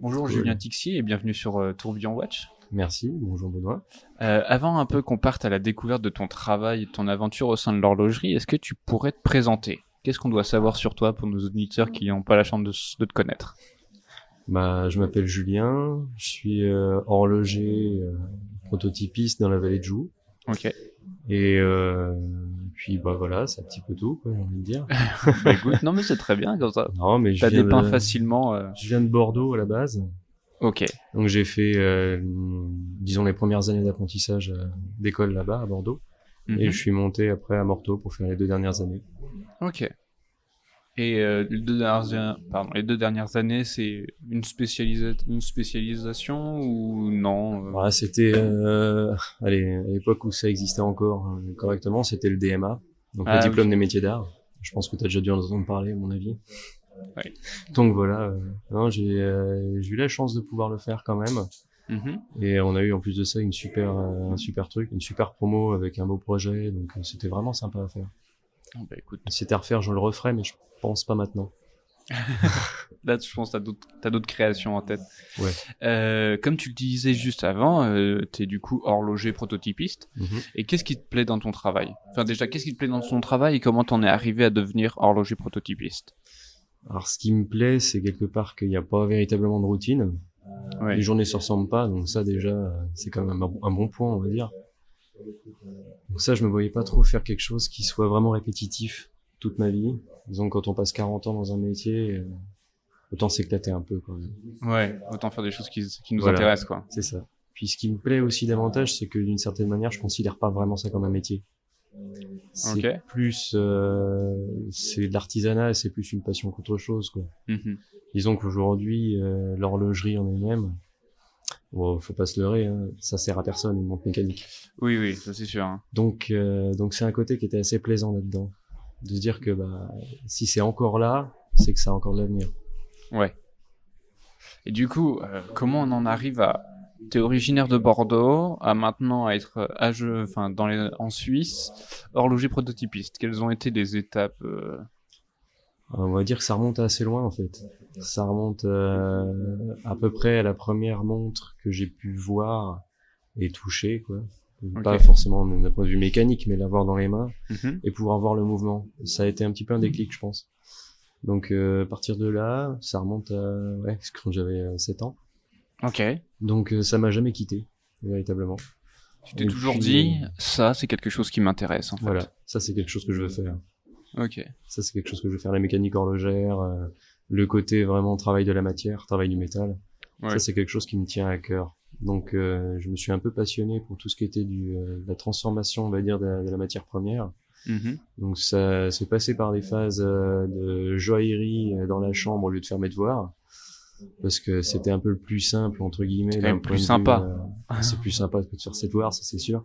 Bonjour Cool. Julien Tixier et bienvenue sur euh, Tourbillon Watch. Merci, bonjour Benoît. Euh, avant un peu qu'on parte à la découverte de ton travail et de ton aventure au sein de l'horlogerie, est-ce que tu pourrais te présenter? Qu'est-ce qu'on doit savoir sur toi pour nos auditeurs qui n'ont pas la chance de te connaître? Bah, je m'appelle Julien, je suis euh, horloger, euh, prototypiste dans la vallée de Joux. Ok. Et euh, puis bah voilà, c'est un petit peu tout, quoi, j'ai envie de dire. Bah, écoute, non mais c'est très bien comme ça. Non, mais je T'as viens, dépeint de, facilement. euh, je viens de Bordeaux à la base. Ok. Donc j'ai fait, euh, disons, les premières années d'apprentissage euh, d'école là-bas à Bordeaux. Mhm. Et je suis monté après à Morteau pour faire les deux dernières années. Ok. Et euh, les, deux dernières, pardon, les deux dernières années, c'est une, spécialisa une spécialisation ou non euh, Voilà, c'était, euh, à l'époque où ça existait encore hein, correctement, c'était le DMA, donc Ah, le diplôme oui. des métiers d'art. Je pense que tu as déjà dû en entendre parler, à mon avis. Oui. Donc voilà, euh, j'ai eu la chance de pouvoir le faire quand même. mhm. Et on a eu en plus de ça une super, un super truc, une super promo avec un beau projet, donc c'était vraiment sympa à faire. Bon, bah, écoute, Si c'était à refaire, je le referais, mais je pense pas maintenant. Là, je pense que t'as d'autres, créations en tête. Ouais. Euh, comme tu le disais juste avant, euh, t'es du coup horloger prototypiste. Mhm. Et qu'est-ce qui te plaît dans ton travail? Enfin, déjà, qu'est-ce qui te plaît dans ton travail et comment t'en es arrivé à devenir horloger prototypiste? Alors ce qui me plaît, c'est quelque part qu'il n'y a pas véritablement de routine. Ouais. Les journées se ressemblent pas, donc ça déjà, euh, c'est quand même un, un bon point, on va dire. Donc ça, je me voyais pas trop faire quelque chose qui soit vraiment répétitif toute ma vie. Disons que quand on passe 40 ans dans un métier, euh, autant s'éclater un peu, quoi. Ouais. Autant faire des choses qui, qui nous Voilà. intéressent, quoi. C'est ça. Puis ce qui me plaît aussi davantage, c'est que d'une certaine manière, je considère pas vraiment ça comme un métier. C'est plus, euh, c'est de l'artisanat, c'est plus une passion qu'autre chose, quoi. Mhm. Disons qu'aujourd'hui, euh, l'horlogerie en elle-même, bon, faut pas se leurrer, hein, ça sert à personne, une montre mécanique. Oui, oui, ça c'est sûr. hein. Donc, euh, donc c'est un côté qui était assez plaisant là-dedans, de se dire que bah, si c'est encore là, c'est que ça a encore de l'avenir. Ouais. Et du coup, euh, comment on en arrive à T'es originaire de Bordeaux, à maintenant être à jeu, enfin dans les, en Suisse, horloger prototypiste. Quelles ont été les étapes euh, On va dire que ça remonte assez loin en fait. Ça remonte euh, à peu près à la première montre que j'ai pu voir et toucher, quoi. Pas forcément d'un point de vue mécanique, mais l'avoir dans les mains. mhm. et pouvoir voir le mouvement. Ça a été un petit peu un déclic, je pense. Donc euh, à partir de là, ça remonte à ouais, quand j'avais euh, 7 ans. Ok. Donc euh, ça m'a jamais quitté, véritablement. Tu t'es toujours puis, dit, euh, ça c'est quelque chose qui m'intéresse en fait. Voilà, ça c'est quelque chose que je veux faire. Ok. Ça c'est quelque chose que je veux faire, la mécanique horlogère, euh, le côté vraiment travail de la matière, travail du métal. Ouais. Ça c'est quelque chose qui me tient à cœur. Donc euh, je me suis un peu passionné pour tout ce qui était du, euh, de la transformation, on va dire, de la, de la matière première. Mhm. Donc ça s'est passé par des phases euh, de joaillerie euh, dans la chambre au lieu de faire mes devoirs. Parce que c'était un peu le plus simple, entre guillemets. C'est plus point sympa. euh, c'est plus sympa que de faire ses devoirs, ça c'est sûr.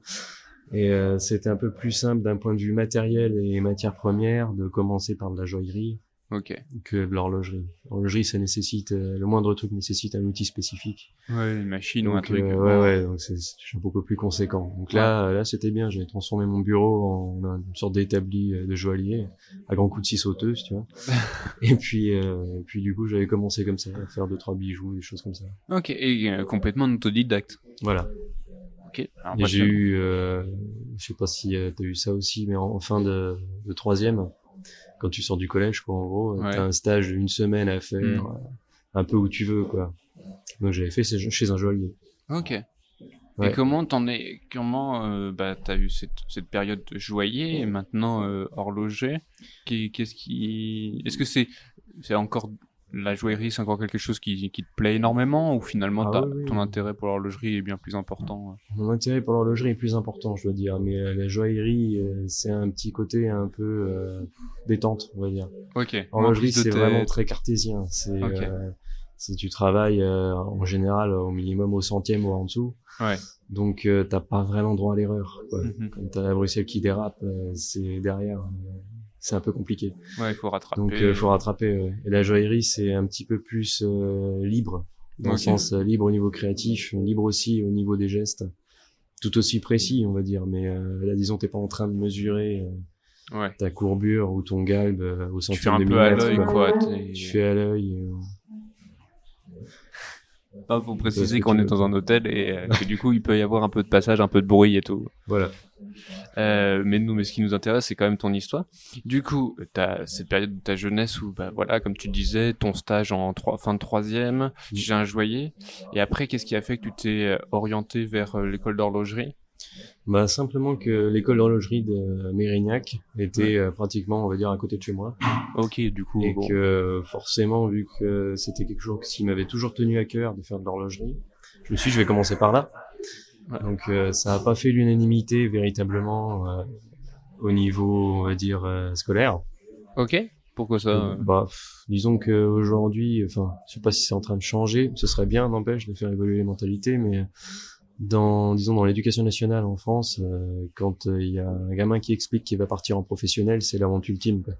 Et euh, c'était un peu plus simple d'un point de vue matériel et matière première de commencer par de la joaillerie Ok. que de l'horlogerie. L'horlogerie, ça nécessite, euh, le moindre truc nécessite un outil spécifique. Ouais, une machine ou un truc. euh, ouais, ouais, donc c'est beaucoup plus conséquent. Donc là, là, c'était bien. J'avais transformé mon bureau en une sorte d'établi euh, de joaillier à grands coups de scie sauteuse, tu vois. et puis, euh, et puis du coup, j'avais commencé comme ça, à faire deux trois bijoux, des choses comme ça. Ok. Et euh, complètement autodidacte. Voilà. Ok. Et j'ai eu, euh, je sais pas si euh, t'as eu ça aussi, mais en, en fin de, de troisième, quand tu sors du collège, quoi, en gros, Ouais. t'as un stage d'une semaine à faire, Mm. euh, un peu où tu veux, quoi. Donc j'avais fait chez un joaillier. Ok. Ouais. Et comment t'en es, comment euh, bah t'as eu cette, cette période de joaillier et maintenant euh, horloger? Qu'est-ce qui, est-ce que c'est c'est encore la joaillerie, c'est encore quelque chose qui, qui te plaît énormément ou finalement Ah t'as- oui, oui. ton intérêt pour l'horlogerie est bien plus important. euh? Mon intérêt pour l'horlogerie est plus important, je dois dire, mais euh, la joaillerie, euh, c'est un petit côté un peu euh, détente, on va dire. Ok. L'horlogerie, c'est vraiment très cartésien. C'est c'est- tu travailles en général au minimum au centième ou en dessous, Ouais. donc t'as pas vraiment droit à l'erreur. quoi. Mhm. Quand t'as la Bruxelles qui dérape, c'est derrière, euh, c'est un peu compliqué. Ouais, il faut rattraper. Donc il faut rattraper. ouais. Et la joaillerie, c'est un petit peu plus euh, libre, dans le sens euh, libre au niveau créatif, libre aussi au niveau des gestes, tout aussi précis, on va dire. Mais euh, là, disons, t'es pas en train de mesurer euh, Ouais. ta courbure ou ton galbe euh, au Tu fais un peu à l'œil, quoi. Tu fais à l'œil. euh. Il faut préciser qu'on est dans un hôtel et euh, que du coup il peut y avoir un peu de passage, un peu de bruit et tout. Voilà. Euh, mais nous, mais ce qui nous intéresse, c'est quand même ton histoire. Du coup, t'as cette période de ta jeunesse où, bah voilà, comme tu disais, ton stage en trois, fin de troisième, j'ai un joaillier. Et après, qu'est-ce qui a fait que tu t'es euh, orienté vers euh, l'école d'horlogerie? Bah simplement que l'école d'horlogerie de Mérignac était euh, pratiquement, on va dire, à côté de chez moi, Ok, du coup, et bon. que forcément, vu que c'était quelque chose qui m'avait toujours tenu à cœur de faire de l'horlogerie, je me suis, dit, je vais commencer par là. Donc euh, ça n'a pas fait l'unanimité véritablement euh, au niveau, on va dire, euh, scolaire. Ok. Pourquoi ça Bah, disons que aujourd'hui, enfin, je sais pas si c'est en train de changer. Ce serait bien, n'empêche, de faire évoluer les mentalités, mais dans, disons, dans l'éducation nationale en France, euh, quand euh, il y a un gamin qui explique qu'il va partir en professionnel, c'est la honte ultime. Quoi.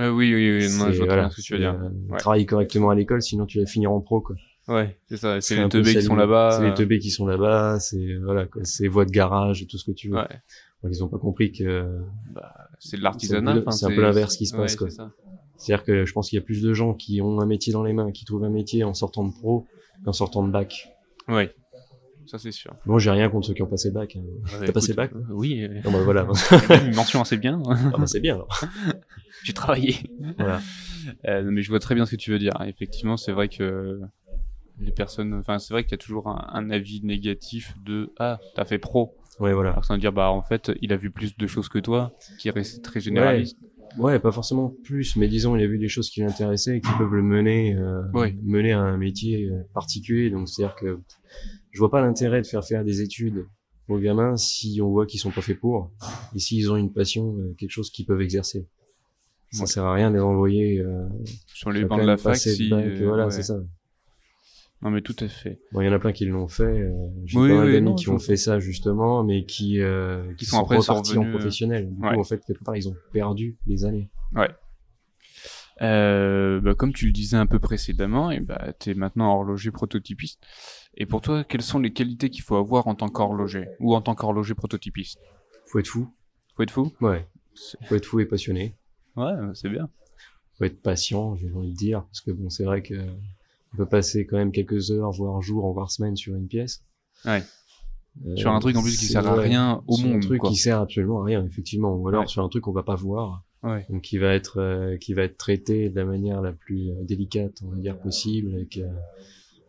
Euh, Oui, oui, oui. C'est- je vois voilà, ce que tu veux dire. Ouais. Travaille correctement à l'école, sinon tu vas finir en pro. Quoi. Ouais, c'est ça. C'est les teubés qui sont là-bas. C'est les euh, teubés qui sont là-bas. C'est voilà, c'est voies de garage et tout ce que tu veux. Ouais. Ils ont pas compris que Bah, c'est de l'artisanat. C'est un peu- l'inverse qui se passe, ouais, c'est-à-dire que je pense qu'il y a plus de gens qui ont un métier dans les mains, qui trouvent un métier en sortant de pro qu'en sortant de bac. Ouais. Ça, c'est sûr. Bon, j'ai rien contre ceux qui ont passé bac. hein. T'as passé bac Oui. euh, Non, bah, voilà. Une mention assez bien. ah, bah, c'est bien. alors. J'ai travaillé. Voilà. Euh, mais je vois très bien ce que tu veux dire. Effectivement, c'est vrai que les personnes, enfin, c'est vrai qu'il y a toujours un, un avis négatif de ah, t'as fait pro. Ouais, voilà. Alors ça veut dire bah en fait, il a vu plus de choses que toi, qui reste très généraliste. Ouais, pas forcément plus, mais disons, il a vu des choses qui l'intéressaient et qui peuvent le mener, euh, Ouais. mener à un métier euh, particulier. Donc, c'est-à-dire que je vois pas l'intérêt de faire faire des études aux gamins si on voit qu'ils sont pas faits pour et s'ils ont une passion, euh, quelque chose qu'ils peuvent exercer. Ça Ouais. sert à rien de les envoyer euh, Sur les à bancs de la fac, si, euh, voilà, ouais. c'est ça. Non mais tout à fait. Bon, il y en a plein qui l'ont fait. euh, J'ai Oui, mal oui, d'amis qui ont fait ça justement, mais qui, euh, Qui sont après repartis sont en euh, professionnel. Du ouais. coup, en fait, quelque part, ils ont perdu des années. Euh, bah, comme tu le disais un peu précédemment, et bah t'es maintenant horloger prototypiste. Et pour toi, quelles sont les qualités qu'il faut avoir en tant qu'horloger ou en tant qu'horloger prototypiste? Faut être fou. Faut être fou? Ouais. Faut être fou et passionné. Ouais, c'est bien. Faut être patient, j'ai envie de dire, parce que bon, c'est vrai que on peut passer quand même quelques heures, voire jours, voire semaines sur une pièce. Ouais. Euh, Sur un truc en plus qui sert à rien au sur un monde. truc quoi. qui sert absolument à rien, effectivement. Ou alors Ouais. sur un truc qu'on va pas voir, Ouais. donc qui va être euh, qui va être traité de la manière la plus euh, délicate, on va dire possible. Avec, euh,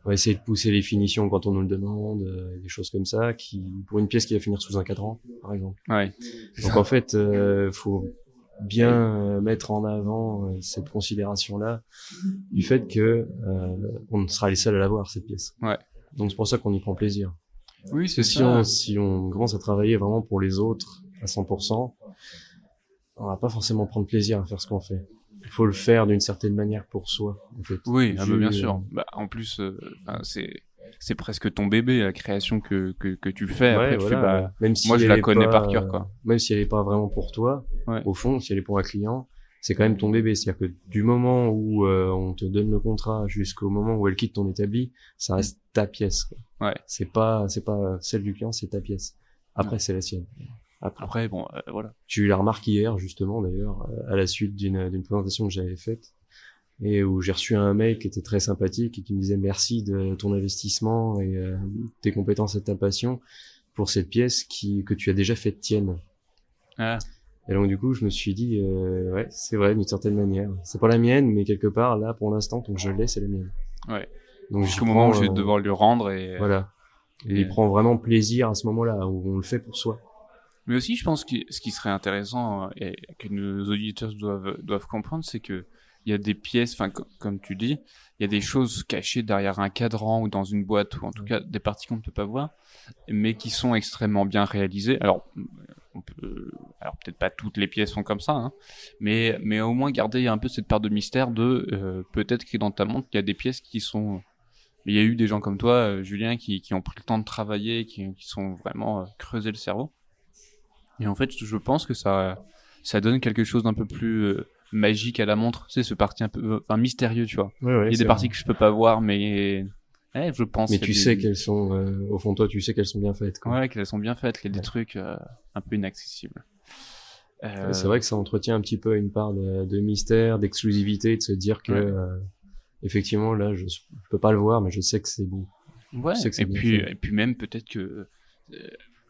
on va essayer de pousser les finitions quand on nous le demande, euh, des choses comme ça, qui pour une pièce qui va finir sous un cadran, par exemple. Ouais. Donc en fait, euh, faut bien euh, mettre en avant euh, cette considération-là du fait que euh, on sera les seuls à l'avoir cette pièce. Ouais. Donc c'est pour ça qu'on y prend plaisir. Oui, c'est si ça. on si on commence à travailler vraiment pour les autres à 100%, on va pas forcément prendre plaisir à faire ce qu'on fait. Il faut le faire d'une certaine manière pour soi, en fait. Oui, ah bah, bien sûr. Bah, en plus, euh, c'est c'est presque ton bébé la création que que, que tu fais. Ouais, Après, tu voilà. fais bah même si moi, je la connais pas, par cœur, quoi. Même si elle est pas vraiment pour toi, Ouais. au fond, si elle est pour un client, c'est quand même ton bébé. C'est-à-dire que du moment où euh, on te donne le contrat jusqu'au moment où elle quitte ton établi, ça reste ta pièce. quoi. Ouais. C'est pas, c'est pas celle du client, c'est ta pièce. Après, c'est la sienne. Après, après bon, euh, voilà. j'ai eu la remarque hier justement d'ailleurs euh, à la suite d'une d'une présentation que j'avais faite et où j'ai reçu un mail qui était très sympathique et qui me disait merci de ton investissement et euh, tes compétences et ta passion pour cette pièce qui que tu as déjà fait tienne. Ah, Et donc du coup, je me suis dit euh, ouais, c'est vrai d'une certaine manière. C'est pas la mienne, mais quelque part là pour l'instant, tant que je l'ai, c'est la mienne. Ouais. Donc jusqu'au moment où je vais euh, devoir lui rendre et voilà. Et et- il prend vraiment plaisir à ce moment-là où on le fait pour soi. Mais aussi, je pense que ce qui serait intéressant euh, et que nos auditeurs doivent, doivent comprendre, c'est que il y a des pièces, enfin, co- comme tu dis, il y a des choses cachées derrière un cadran ou dans une boîte, ou en tout cas des parties qu'on ne peut pas voir, mais qui sont extrêmement bien réalisées. Alors, on peut, alors peut-être pas toutes les pièces sont comme ça, hein, mais, mais au moins garder un peu cette part de mystère de euh, peut-être que dans ta montre, il y a des pièces qui sont. Il y a eu des gens comme toi, euh, Julien, qui, qui ont pris le temps de travailler, qui, qui sont vraiment euh, creusé le cerveau. Et en fait, je pense que ça, ça donne quelque chose d'un peu plus euh, magique à la montre. Tu sais, ce parti un peu, enfin, mystérieux, tu vois. Ouais, ouais, Il y a c'est des vrai. parties que je peux pas voir, mais, eh, je pense. Mais tu des- sais qu'elles sont euh, au fond de toi, tu sais qu'elles sont bien faites. quoi. Ouais, qu'elles sont bien faites. Il y a des Ouais. trucs euh, un peu inaccessibles. Euh, Ouais, C'est vrai que ça entretient un petit peu une part de, de mystère, d'exclusivité, de se dire que Ouais. euh, effectivement là, je, je peux pas le voir, mais je sais que c'est beau. Ouais. Je sais que c'est Et puis, fait. et puis même peut-être que euh,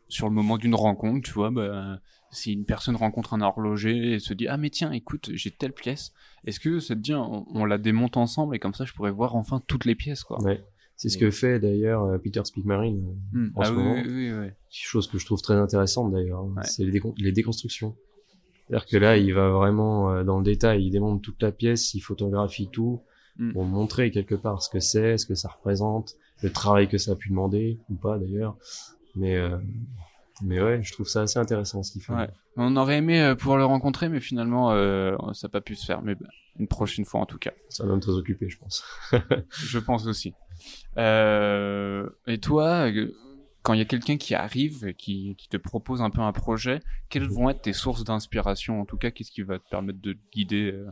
sur le moment d'une rencontre, tu vois, bah, si une personne rencontre un horloger et se dit ah mais tiens écoute j'ai telle pièce, est-ce que ça te dit on, on la démonte ensemble et comme ça je pourrais voir enfin toutes les pièces quoi? Ouais. C'est ce que fait d'ailleurs euh, Peter Spickmarine, euh, Hmm. en ah ce oui, moment. oui, oui, chose que je trouve très intéressante d'ailleurs. hein. Ouais. C'est les, décon- les déconstructions. C'est-à-dire que là, il va vraiment euh, dans le détail, il démonte toute la pièce, il photographie tout Mm. pour montrer quelque part ce que c'est, ce que ça représente, le travail que ça a pu demander ou pas d'ailleurs. Mais euh, mais ouais, je trouve ça assez intéressant ce qu'il fait. Ouais. On aurait aimé euh, pouvoir le rencontrer mais finalement euh, ça n'a pas pu se faire mais bah, une prochaine fois en tout cas. C'est un homme très occupé, je pense. Je pense aussi. Euh, et toi, quand il y a quelqu'un qui arrive et qui, qui te propose un peu un projet, quelles vont être tes sources d'inspiration? En tout cas, qu'est-ce qui va te permettre de te guider euh?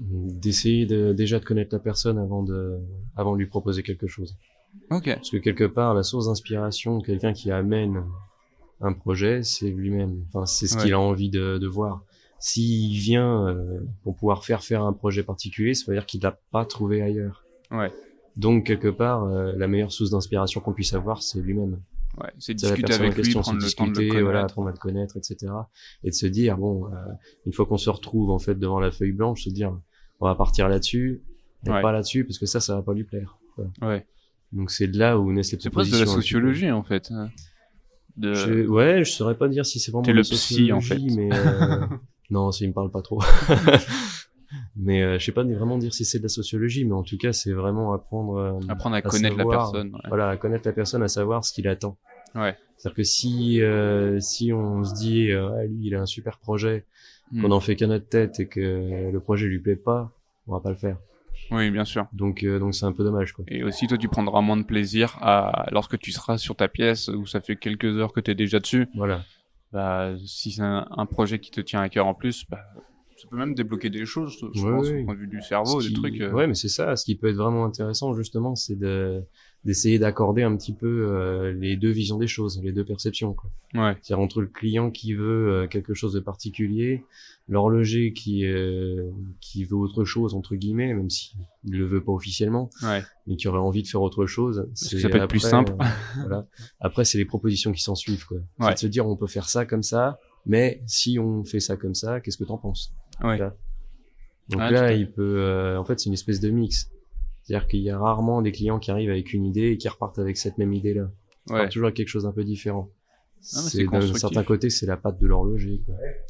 D'essayer de, déjà de connaître la personne avant de avant de lui proposer quelque chose. Ok. Parce que quelque part, la source d'inspiration quelqu'un qui amène un projet, c'est lui-même. Enfin, c'est ce Ouais. qu'il a envie de, de voir. S'il vient euh, pour pouvoir faire faire un projet particulier, ça veut dire qu'il l'a pas trouvé ailleurs. Ouais. Donc quelque part, euh, la meilleure source d'inspiration qu'on puisse avoir, c'est lui-même. Ouais. C'est discuter avec lui, question, prendre le temps de le discuter, connaître. voilà, apprendre à le connaître, etc. Et de se dire bon, euh, une fois qu'on se retrouve en fait devant la feuille blanche, se dire on va partir là-dessus, Ouais. pas là-dessus parce que ça, ça va pas lui plaire. Voilà. Ouais. Donc c'est de là où naissent les C'est presque de propositions. la peu. sociologie en fait. De... Je- ouais, je saurais pas dire si c'est vraiment T'es de le la psy, en sociologie, fait. mais euh, non, ça il me parle pas trop. mais euh, je sais pas vraiment dire si c'est de la sociologie, mais en tout cas, c'est vraiment apprendre euh, Apprendre à à connaître la personne. ouais. voilà, à connaître la personne, à savoir ce qu'il attend. Ouais. C'est-à-dire que si euh, si on se dit euh, Ah, lui, il a un super projet, Hmm. qu'on en fait qu'à notre tête et que le projet lui plaît pas, on va pas le faire. Oui, bien sûr. Donc euh, donc c'est un peu dommage quoi. Et aussi, toi, tu prendras moins de plaisir à lorsque tu seras sur ta pièce où ça fait quelques heures que tu es déjà dessus. Voilà. Bah, si c'est un, un projet qui te tient à cœur en plus, bah, ça peut même débloquer des choses, je Ouais, pense, au point de vue du cerveau, Ce des qui- trucs. euh, Ouais, mais c'est ça. Ce qui peut être vraiment intéressant, justement, c'est de d'essayer d'accorder un petit peu euh, les deux visions des choses, les deux perceptions. quoi. Ouais, C'est-à-dire entre le client qui veut euh, quelque chose de particulier, l'horloger qui euh, qui veut autre chose entre guillemets, même si il le veut pas officiellement, ouais, mais qui aurait envie de faire autre chose. que ça peut être plus simple. euh, voilà. Après, c'est les propositions qui s'en suivent. quoi. C'est Ouais. de se dire, on peut faire ça comme ça, mais si on fait ça comme ça, qu'est-ce que t'en penses? Ouais. Là. Donc là, il peut, euh, en fait, c'est une espèce de mix. C'est-à-dire qu'il y a rarement des clients qui arrivent avec une idée et qui repartent avec cette même idée-là. Ouais, partent toujours avec quelque chose d'un peu différent. Ah, c'est d'un certain côté, c'est la patte de l'horloger.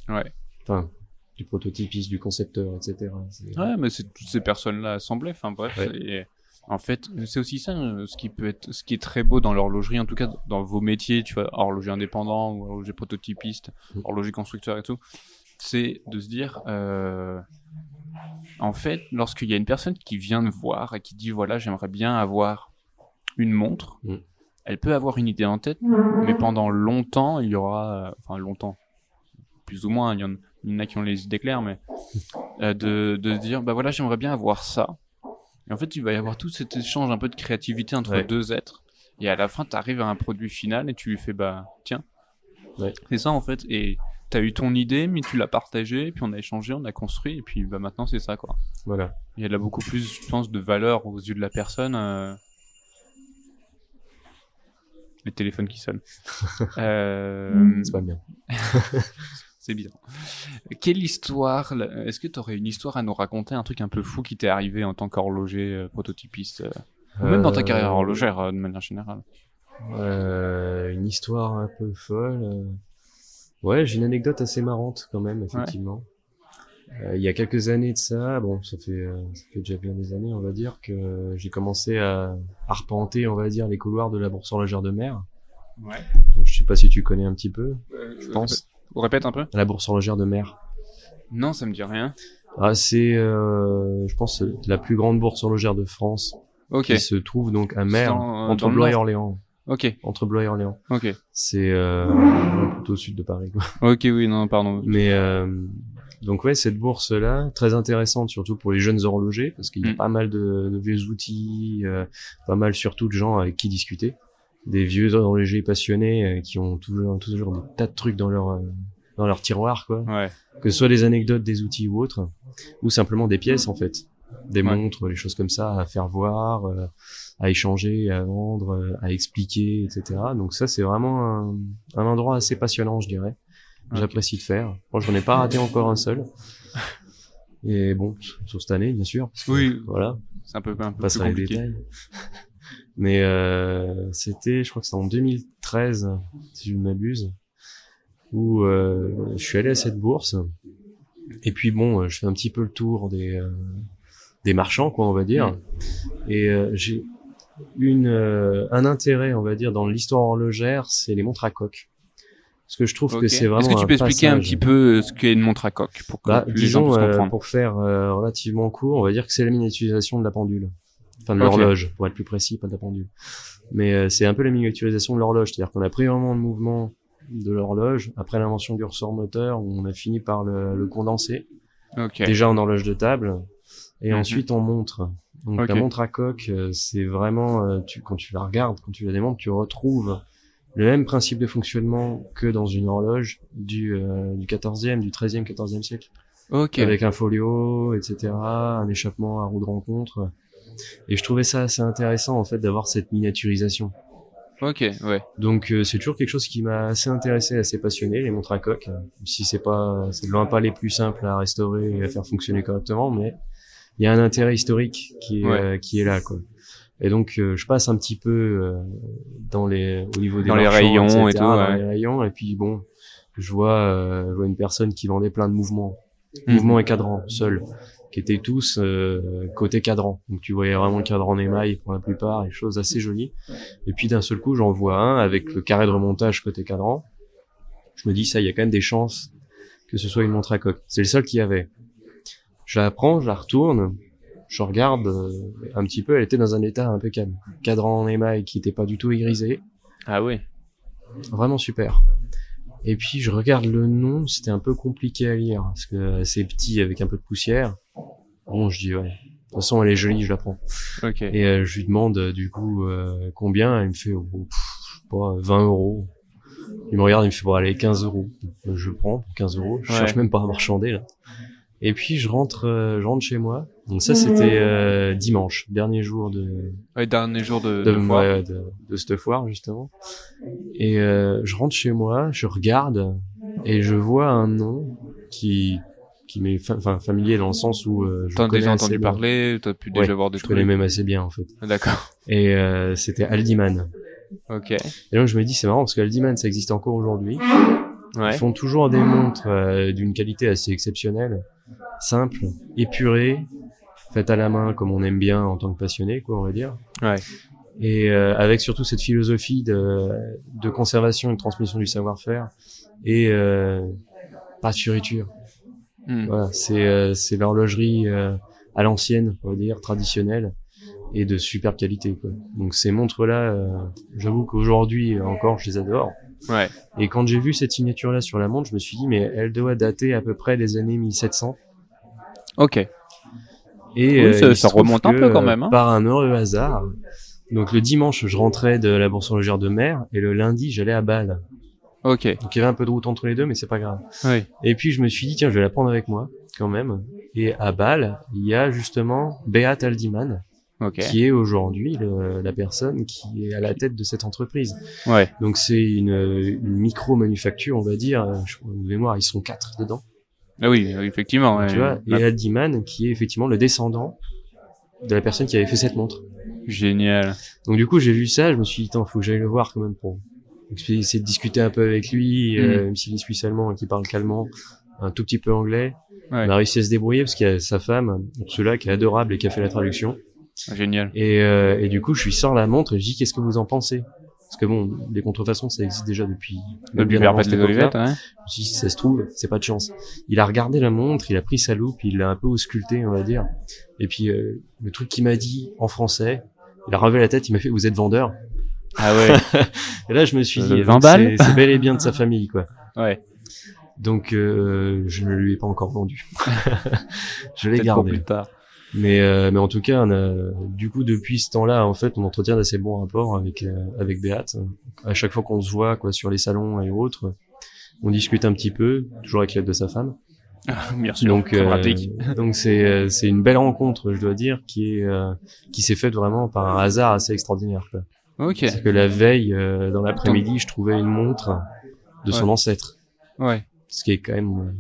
ouais. Enfin, du prototypiste, du concepteur, etc. Ouais, mais c'est toutes ces personnes-là assemblées. Enfin bref, Ouais. et en fait, c'est aussi ça, euh, ce qui peut être, ce qui est très beau dans l'horlogerie, en tout cas dans vos métiers, tu vois, horloger indépendant ou horloger prototypiste, Mm. horloger constructeur et tout, c'est de se dire, euh, en fait, lorsqu'il y a une personne qui vient de voir et qui dit voilà, j'aimerais bien avoir une montre, Mm. elle peut avoir une idée en tête, mais pendant longtemps, il y aura, euh, enfin longtemps, plus ou moins, il y en, il y en a qui ont les idées claires, mais euh, de, de dire bah voilà, j'aimerais bien avoir ça. Et en fait, il va y avoir tout cet échange un peu de créativité entre Ouais. deux êtres. Et à la fin, tu arrives à un produit final et tu lui fais bah tiens. Ouais. C'est ça en fait. Et t'as eu ton idée, mais tu l'as partagée, puis on a échangé, on a construit, et puis bah maintenant c'est ça quoi. Voilà. Il y a là beaucoup plus, je pense, de valeur aux yeux de la personne. euh, Les téléphones qui sonnent. Euh, C'est pas bien. c'est bizarre. Quelle histoire Est-ce que tu aurais une histoire à nous raconter, un truc un peu fou qui t'est arrivé en tant qu'horloger euh, prototypiste Ou même dans ta carrière horlogère, de manière générale? Une histoire un peu folle. Euh. Ouais, j'ai une anecdote assez marrante quand même, effectivement. Euh, il y a quelques années de ça, bon, ça fait, euh, ça fait déjà bien des années, on va dire, que j'ai commencé à arpenter, on va dire, les couloirs de la bourse horlogère de mer. Ouais. Donc, je sais pas si tu connais un petit peu, je pense. On répète un peu? La bourse horlogère de mer. Non, ça me dit rien. Ah, c'est, euh, je pense, la plus grande bourse horlogère de France, Ok, qui se trouve donc à Mer, euh, entre Blois et. Orléans. Ok, Entre Blois et Orléans. ok. C'est euh, plutôt au sud de Paris. Quoi. Ok, oui, non, pardon. Mais euh, donc ouais, cette bourse-là, très intéressante surtout pour les jeunes horlogers, parce qu'il y a Mm. pas mal de, de vieux outils, euh, pas mal surtout de gens avec qui discuter, des vieux horlogers passionnés euh, qui ont toujours, toujours des tas de trucs dans leur euh, dans leur tiroir, quoi. Ouais, Que ce soit des anecdotes, des outils ou autres, ou simplement des pièces en fait. Des Ouais. montres, des choses comme ça à faire voir, euh, à échanger, à vendre, euh, à expliquer, etc. Donc ça, c'est vraiment un, un endroit assez passionnant, je dirais. J'apprécie de faire. Moi, j'en ai pas raté encore un seul. Et bon, sauf cette année, bien sûr. parce que, Oui. Voilà, C'est un peu, un peu plus les compliqué. détails. Mais euh, c'était, je crois que c'était en 2013, si je ne m'abuse, où euh, je suis allé à cette bourse. Et puis bon, euh, je fais un petit peu le tour des euh, des marchands, quoi, on va dire. Et euh, j'ai une euh, un intérêt, on va dire, dans l'histoire horlogère, c'est les montres à coque. Parce que je trouve que c'est vraiment Est-ce que tu peux expliquer un petit peu euh, ce qu'est une montre à coque pour que Bah, les gens disons, puissent euh, comprendre pour faire euh, relativement court, on va dire que c'est la miniaturisation de la pendule. Enfin, de l'horloge, pour être plus précis, pas de la pendule. Mais euh, c'est un peu la miniaturisation de l'horloge, c'est-à-dire qu'on a pris vraiment le mouvement de l'horloge, après l'invention du ressort moteur, on a fini par le, le condenser, déjà en horloge de table, et Mhm. ensuite en montre. Donc la montre à coque, euh, c'est vraiment, euh, tu, quand tu la regardes, quand tu la démontes, tu retrouves le même principe de fonctionnement que dans une horloge du, euh, du 14e, du 13e, 14e siècle Ok. avec un folio, etc., un échappement à roue de rencontre. Et je trouvais ça assez intéressant en fait d'avoir cette miniaturisation. Ok. Ouais. Donc euh, c'est toujours quelque chose qui m'a assez intéressé, assez passionné, les montres à coque. Si c'est pas, c'est loin pas les plus simples à restaurer et à faire fonctionner correctement, mais il y a un intérêt historique qui est Ouais. euh, qui est là quoi. Et donc euh, je passe un petit peu euh, dans les au niveau des Dans les rayons et tout, dans les rayons. Et puis bon je vois euh, je vois une personne qui vendait plein de mouvements. Mhm. mouvements et cadrans seuls qui étaient tous euh, côté cadran. Donc tu voyais vraiment le cadran en émail pour la plupart et choses assez jolies. Et puis d'un seul coup j'en vois un avec le carré de remontage côté cadran. Je me dis ça il y a quand même des chances que ce soit une montre à coque. C'est le seul qu'il y avait je la prends je la retourne je regarde euh, un petit peu elle était dans un état impeccable cadran en émail qui était pas du tout grisé Ah oui. vraiment super. Et puis je regarde le nom, c'était un peu compliqué à lire parce que c'est petit avec un peu de poussière. Bon, je dis ouais. De toute façon, elle est jolie, je la prends. Ok. Et euh, je lui demande euh, du coup euh, combien? Elle me fait oh, pff, je sais pas 20 euros. Il me regarde, il me fait bon allez 15 euros. Je prends pour 15 euros. Je Ouais. cherche même pas à marchander là. Et puis je rentre, euh, je rentre chez moi. Donc ça c'était euh, dimanche, dernier jour de Ouais, dernier jour de, de, de foire. ouais, de, de cette foire justement. Et euh, je rentre chez moi, je regarde et je vois un nom qui qui m'est fa- enfin familier dans le sens où euh, je T'en as connais déjà entendu bien. parler, t'as pu Ouais, déjà voir des Je connais trucs. même assez bien en fait. D'accord. Et euh, c'était Aldiman. Ok. Et donc je me dis c'est marrant parce qu'Aldiman ça existe encore aujourd'hui. Ouais. Ils font toujours des montres euh, d'une qualité assez exceptionnelle, simple, épurée, faite à la main comme on aime bien en tant que passionné quoi on va dire. Ouais. et euh, avec surtout cette philosophie de, de conservation et de transmission du savoir-faire et euh, pas de fioriture. Hmm. Voilà, c'est euh, c'est l'horlogerie euh, à l'ancienne, on va dire traditionnelle et de superbe qualité. Quoi. Donc ces montres-là, euh, j'avoue qu'aujourd'hui encore, je les adore. Ouais. Et quand j'ai vu cette signature-là sur la montre, je me suis dit mais elle doit dater à peu près des années 1700. Ok. Et Oui, euh, ça- remonte un peu quand même, hein. Par un heureux hasard. Donc le dimanche, je rentrais de la bourse horlogère de mer et le lundi, j'allais à Bâle. Ok. Donc il y avait un peu de route entre les deux, mais c'est pas grave. Oui. Et puis je me suis dit tiens, je vais la prendre avec moi quand même. Et à Bâle, il y a justement Beat Aldiman, Ok. qui est aujourd'hui la personne qui est à la tête de cette entreprise. Ouais. Donc c'est une, une micro-manufacture, on va dire. Euh, Je crois, de mémoire, ils sont quatre dedans. Ah oui, effectivement. Ouais. Tu vois, et Aldiman, qui est effectivement le descendant de la personne qui avait fait cette montre. Génial. Donc du coup, j'ai vu ça, je me suis dit, attends, faut que j'aille le voir quand même pour essayer de discuter un peu avec lui, euh, Mm. même s'il est suisse-allemand et qu'il parle calmement, un tout petit peu anglais. Ouais. On a réussi à se débrouiller parce qu'il y a sa femme, Ursula, qui est adorable et qui a fait la traduction. Génial. Et, euh, et du coup, je lui sors la montre et je dis, qu'est-ce que vous en pensez? Parce que bon, les contrefaçons, ça existe déjà depuis... Avant cette les. Olivettes, dit, si ça se trouve, c'est pas de chance. Il a regardé la montre, il a pris sa loupe, il l'a un peu ausculté, on va dire. Et puis, euh, le truc qu'il m'a dit en français, il a relevé la tête, il m'a fait, vous êtes vendeur Ah ouais. Et là, je me suis Euh, dit, 20 donc, balles c'est bel et bien de sa famille, quoi. ouais. Donc, euh, je ne lui ai pas encore vendu. je l'ai pour gardé. plus tard. Mais, euh, mais en tout cas, on a, du coup, depuis ce temps-là, en fait, on entretient d'assez bons rapports avec euh, avec Béat. À chaque fois qu'on se voit, quoi, sur les salons et autres, on discute un petit peu, toujours avec l'aide de sa femme. Bien sûr. Donc, euh, donc c'est euh, c'est une belle rencontre, je dois dire, qui est euh, qui s'est faite vraiment par un hasard assez extraordinaire. Quoi. Ok. C'est que la veille, euh, dans l'après-midi, je trouvais une montre de son Ouais. ancêtre, Ouais. ce qui est quand même,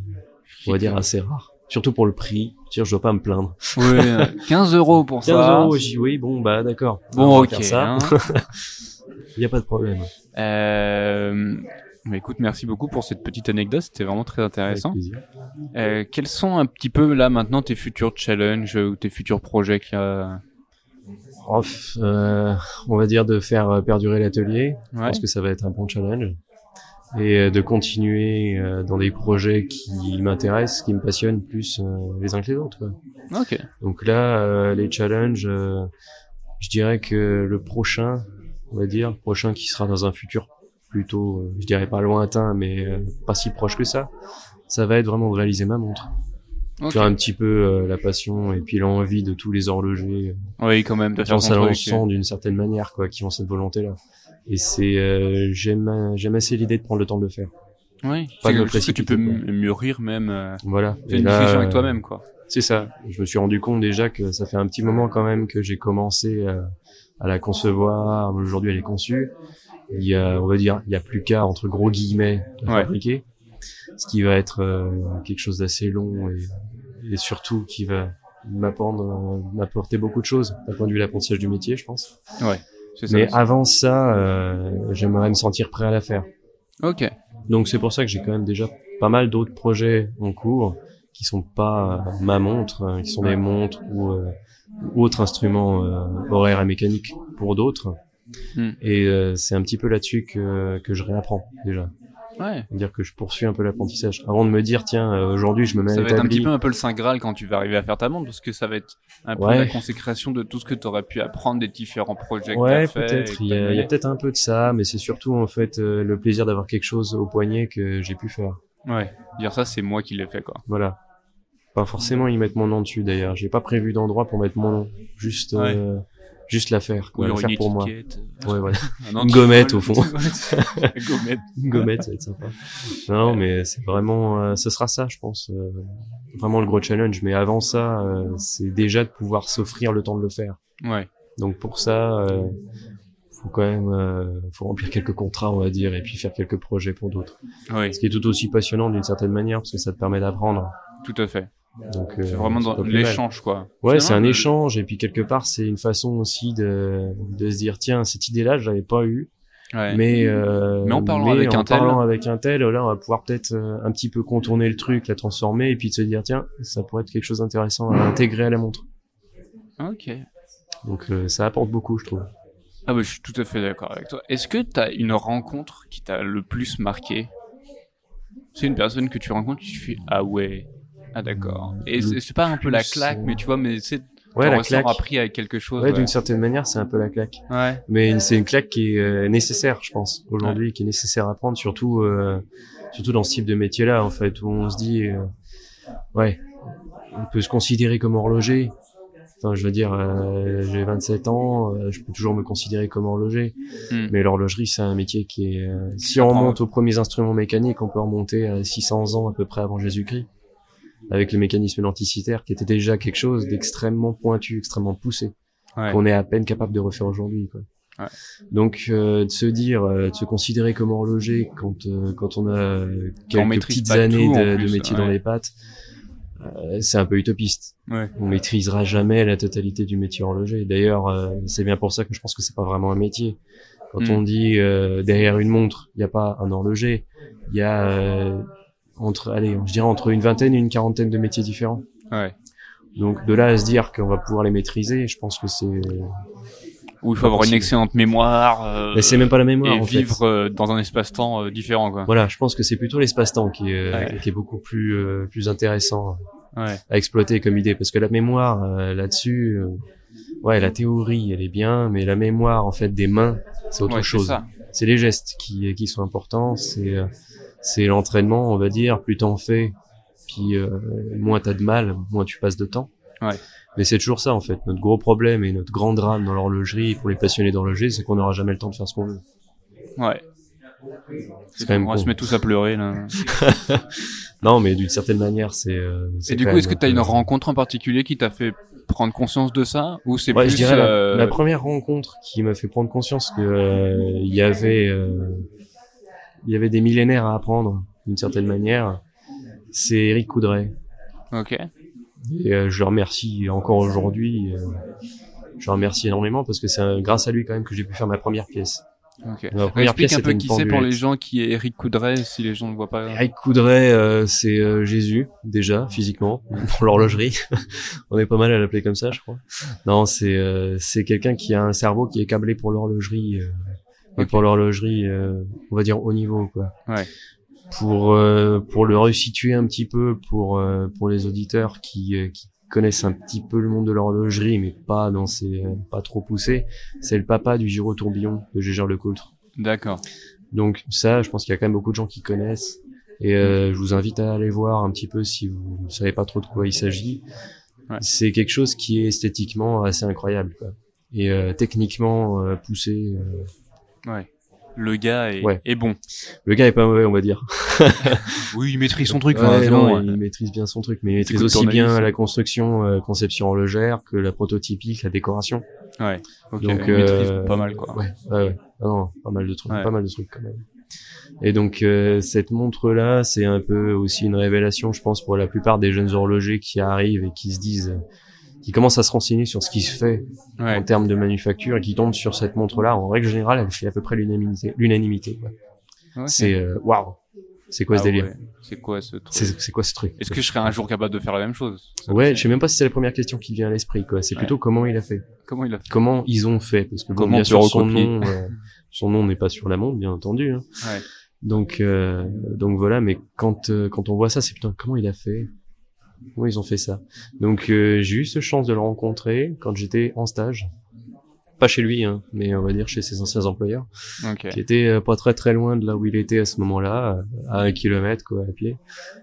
on va dire, assez rare. Surtout pour le prix. Je dire, je dois pas me plaindre. Euh, 15 euros pour 15 ça. euros, j'ai dit oui, bon, bah d'accord. Bon, On va ok. faire ça. hein. Il y a pas de problème. Euh, bah, écoute, merci beaucoup pour cette petite anecdote. C'était vraiment très Avec intéressant. plaisir. Euh, quels sont un petit peu là maintenant tes futurs challenges ou tes futurs projets qu'il y a? Off, euh, on va dire de faire euh, perdurer l'atelier. Je Ouais. pense que ça va être un bon challenge. Et euh, de continuer euh, dans des projets qui m'intéressent, qui me passionnent plus euh, les uns que les autres. Quoi. Ok. Donc là, euh, les challenges, euh, je dirais que le prochain, on va dire, prochain qui sera dans un futur plutôt, euh, je dirais pas lointain, mais euh, pas si proche que ça, ça va être vraiment de réaliser ma montre. Ok. Faire un petit peu euh, la passion et puis l'envie de tous les horlogers Oui, quand même, de qui ont ça d'une certaine manière, quoi, qui ont cette volonté-là. Et c'est, euh, j'aime, j'aime assez l'idée de prendre le temps de le faire. Oui. Pas C'est de me quelque chose que tu peux précipiter, m- mûrir même. euh, Voilà. Une là, discussion avec euh, toi-même, quoi. C'est ça. Je me suis rendu compte déjà que ça fait un petit moment quand même que j'ai commencé à, à la concevoir. Aujourd'hui, elle est conçue. Il y a, on va dire, il y a plus qu'à entre gros guillemets la Ouais. fabriquer, ce qui va être euh, quelque chose d'assez long et, et surtout qui va m'apprendre, euh, m'apporter beaucoup de choses d'un point de vue de l'apprentissage du métier, je pense. C'est ça. Mais avant ça, euh, j'aimerais me sentir prêt à la faire. Ok. Donc c'est pour ça que j'ai quand même déjà pas mal d'autres projets en cours qui sont pas euh, ma montre, euh, qui sont des montres ou euh, autres instruments euh, horaires et mécaniques pour d'autres. Hmm. Et c'est un petit peu là-dessus que, que je réapprends déjà. Ouais. C'est-à-dire que je poursuis un peu l'apprentissage. Avant de me dire, tiens, euh, aujourd'hui je me mets Ça à va être un petit peu un peu le saint graal quand tu vas arriver à faire ta montre parce que ça va être un peu Ouais. la consécration de tout ce que tu aurais pu apprendre des différents projets que Ouais, fait. et peut-être. que Il y a, peut-être un peu de ça, mais c'est surtout en fait euh, le plaisir d'avoir quelque chose au poignet que j'ai pu faire. Ouais. Dire ça, c'est moi qui l'ai fait, quoi. Voilà. Pas forcément y mettre mon nom dessus d'ailleurs. J'ai pas prévu d'endroit pour mettre mon nom. Juste, Ouais. Juste la faire, quoi. La alors faire pour moi. Ouais, voilà. Un Une gommette, au fond. Une gommette. Une gommette, ça va être sympa. Non, mais c'est vraiment, euh, ce sera ça, je pense. euh, vraiment le gros challenge. Mais avant ça, euh, c'est déjà de pouvoir s'offrir le temps de le faire. Ouais. Donc pour ça, euh, faut quand même, euh, faut remplir quelques contrats, on va dire, et puis faire quelques projets pour d'autres. Oui, Ce qui est tout aussi passionnant d'une certaine manière, parce que ça te permet d'apprendre. tout à fait. Donc euh, C'est vraiment c'est dans l'échange, quoi. Ouais, c'est un échange et puis quelque part c'est une façon aussi de de se dire tiens cette idée-là je l'avais pas eue Ouais. mais euh, Mais en parlant avec en un tel. parlant avec un tel là on va pouvoir peut-être euh, un petit peu contourner le truc la transformer et puis de se dire tiens ça pourrait être quelque chose d'intéressant à intégrer à la montre Ok. donc euh, ça apporte beaucoup je trouve Ah bah, je suis tout à fait d'accord avec toi. Est-ce que t'as une rencontre qui t'a le plus marqué? C'est une personne que tu rencontres, tu fais ah ouais, ah d'accord. Et c'est pas un peu la claque, mais tu vois, mais c'est ouais la claque appris avec quelque chose. ouais, Ouais, d'une certaine manière c'est un peu la claque ouais. mais c'est une claque qui est euh, nécessaire je pense aujourd'hui qui est nécessaire à prendre surtout euh, surtout dans ce type de métier là en fait où on se dit euh, ouais on peut se considérer comme horloger enfin je veux dire euh, j'ai 27 ans euh, je peux toujours me considérer comme horloger Hmm. mais l'horlogerie c'est un métier qui est euh, si on remonte aux premiers instruments mécaniques on peut remonter à 600 ans à peu près avant Jésus-Christ avec le mécanisme lenticitaire qui était déjà quelque chose d'extrêmement pointu extrêmement poussé Ouais. qu'on est à peine capable de refaire aujourd'hui. Quoi. Ouais. Donc euh, de se dire, euh, de se considérer comme horloger quand euh, quand on a quelques maîtrise petites années de, métier dans les pattes, euh, c'est un peu utopiste. Ouais. On maîtrisera jamais la totalité du métier horloger. D'ailleurs, euh, c'est bien pour ça que je pense que c'est pas vraiment un métier. Quand Mm. on dit euh, derrière une montre, il n'y a pas un horloger, il y a euh, entre, allez, je dirais entre une vingtaine et une quarantaine de métiers différents. Ouais. Donc de là à se dire qu'on va pouvoir les maîtriser, je pense que c'est Où il faut avoir une excellente mémoire. euh, Mais c'est même pas la mémoire et en fait. vivre euh, dans un espace-temps euh, différent, quoi. Voilà, je pense que c'est plutôt l'espace-temps qui est, Ouais. qui est beaucoup plus euh, plus intéressant Ouais. à exploiter comme idée parce que la mémoire euh, là-dessus euh, ouais, la théorie elle est bien mais la mémoire en fait des mains, c'est autre Ouais, chose. C'est les gestes qui qui sont importants, c'est euh, c'est l'entraînement, on va dire, plus t'en fais puis euh, moins t'as de mal, moins tu passes de temps. Ouais. Mais c'est toujours ça en fait, notre gros problème et notre grand drame dans l'horlogerie pour les passionnés d'horloger, c'est qu'on n'aura jamais le temps de faire ce qu'on veut. Ouais. C'est quand même On va con. se mettre tous à pleurer là. Non, mais d'une certaine manière, c'est. euh, c'est Et du coup, est-ce que tu as un une rencontre en particulier qui t'a fait prendre conscience de ça? Ou c'est Ouais, plus je dirais la, euh, la première rencontre qui m'a fait prendre conscience que euh, il y avait euh, il y avait des millénaires à apprendre d'une certaine manière. C'est Eric Coudray OK. et euh, je le remercie encore aujourd'hui. euh, je le remercie énormément parce que c'est grâce à lui quand même que j'ai pu faire ma première pièce. OK. Ma première Explique pièce un peu qui c'est pour les gens qui est Eric Coudray si les gens ne voient pas. Eric Coudray, euh, c'est euh, Jésus déjà physiquement pour l'horlogerie. On est pas mal à l'appeler comme ça, je crois. Non, c'est euh, c'est quelqu'un qui a un cerveau qui est câblé pour l'horlogerie, euh, et Ok. pour l'horlogerie, euh, on va dire haut niveau, quoi. Ouais. Pour euh, pour le resituer un petit peu pour euh, pour les auditeurs qui euh, qui connaissent un petit peu le monde de l'horlogerie, mais pas dans ses euh, pas trop poussé. C'est le papa du gyro tourbillon de Gégère Lecoultre. D'accord. Donc ça, je pense qu'il y a quand même beaucoup de gens qui connaissent. Et euh, je vous invite à aller voir un petit peu si vous ne savez pas trop de quoi il s'agit. Ouais. C'est quelque chose qui est esthétiquement assez incroyable. Quoi. Et euh, techniquement euh, poussé. Euh. Ouais. Le gars est, Ouais. est bon. Le gars est pas mauvais, on va dire. Oui, il maîtrise son truc. Ouais, non, il ouais. maîtrise bien son truc, mais il maîtrise aussi bien la construction, euh, conception horlogère que la prototypique, la décoration. Ouais. Donc, il maîtrise euh, pas mal quoi. Ouais, ouais, ouais. Ah non, pas mal de trucs, pas mal de trucs quand même. Et donc euh, cette montre là, c'est un peu aussi une révélation, je pense, pour la plupart des jeunes horlogers qui arrivent et qui se disent, euh, qui commencent à se renseigner sur ce qui se fait Ouais. en termes de manufacture et qui tombent sur cette montre là. En règle générale, elle fait à peu près l'unanimité. L'unanimité. quoi. Ok. C'est euh, waouh. C'est quoi ce Ah délire ouais. C'est quoi ce truc C'est quoi ce truc Est-ce que je serais un jour capable de faire la même chose? Ouais, je sais même pas si c'est la première question qui vient à l'esprit. quoi. C'est Ouais. plutôt comment il a fait. Comment il a fait? Comment ils ont fait? Parce que Comment bien sûr, son nom, euh, son nom n'est pas sur la montre, bien entendu. Hein. Ouais. Donc, euh, donc voilà. Mais quand euh, quand on voit ça, c'est putain comment il a fait? Comment ils ont fait ça? Donc euh, j'ai eu ce chance de le rencontrer quand j'étais en stage. Pas chez lui, hein, mais on va dire chez ses anciens employeurs, Ok. qui étaient euh, pas très très loin de là où il était à ce moment-là, euh, à un kilomètre quoi à pied.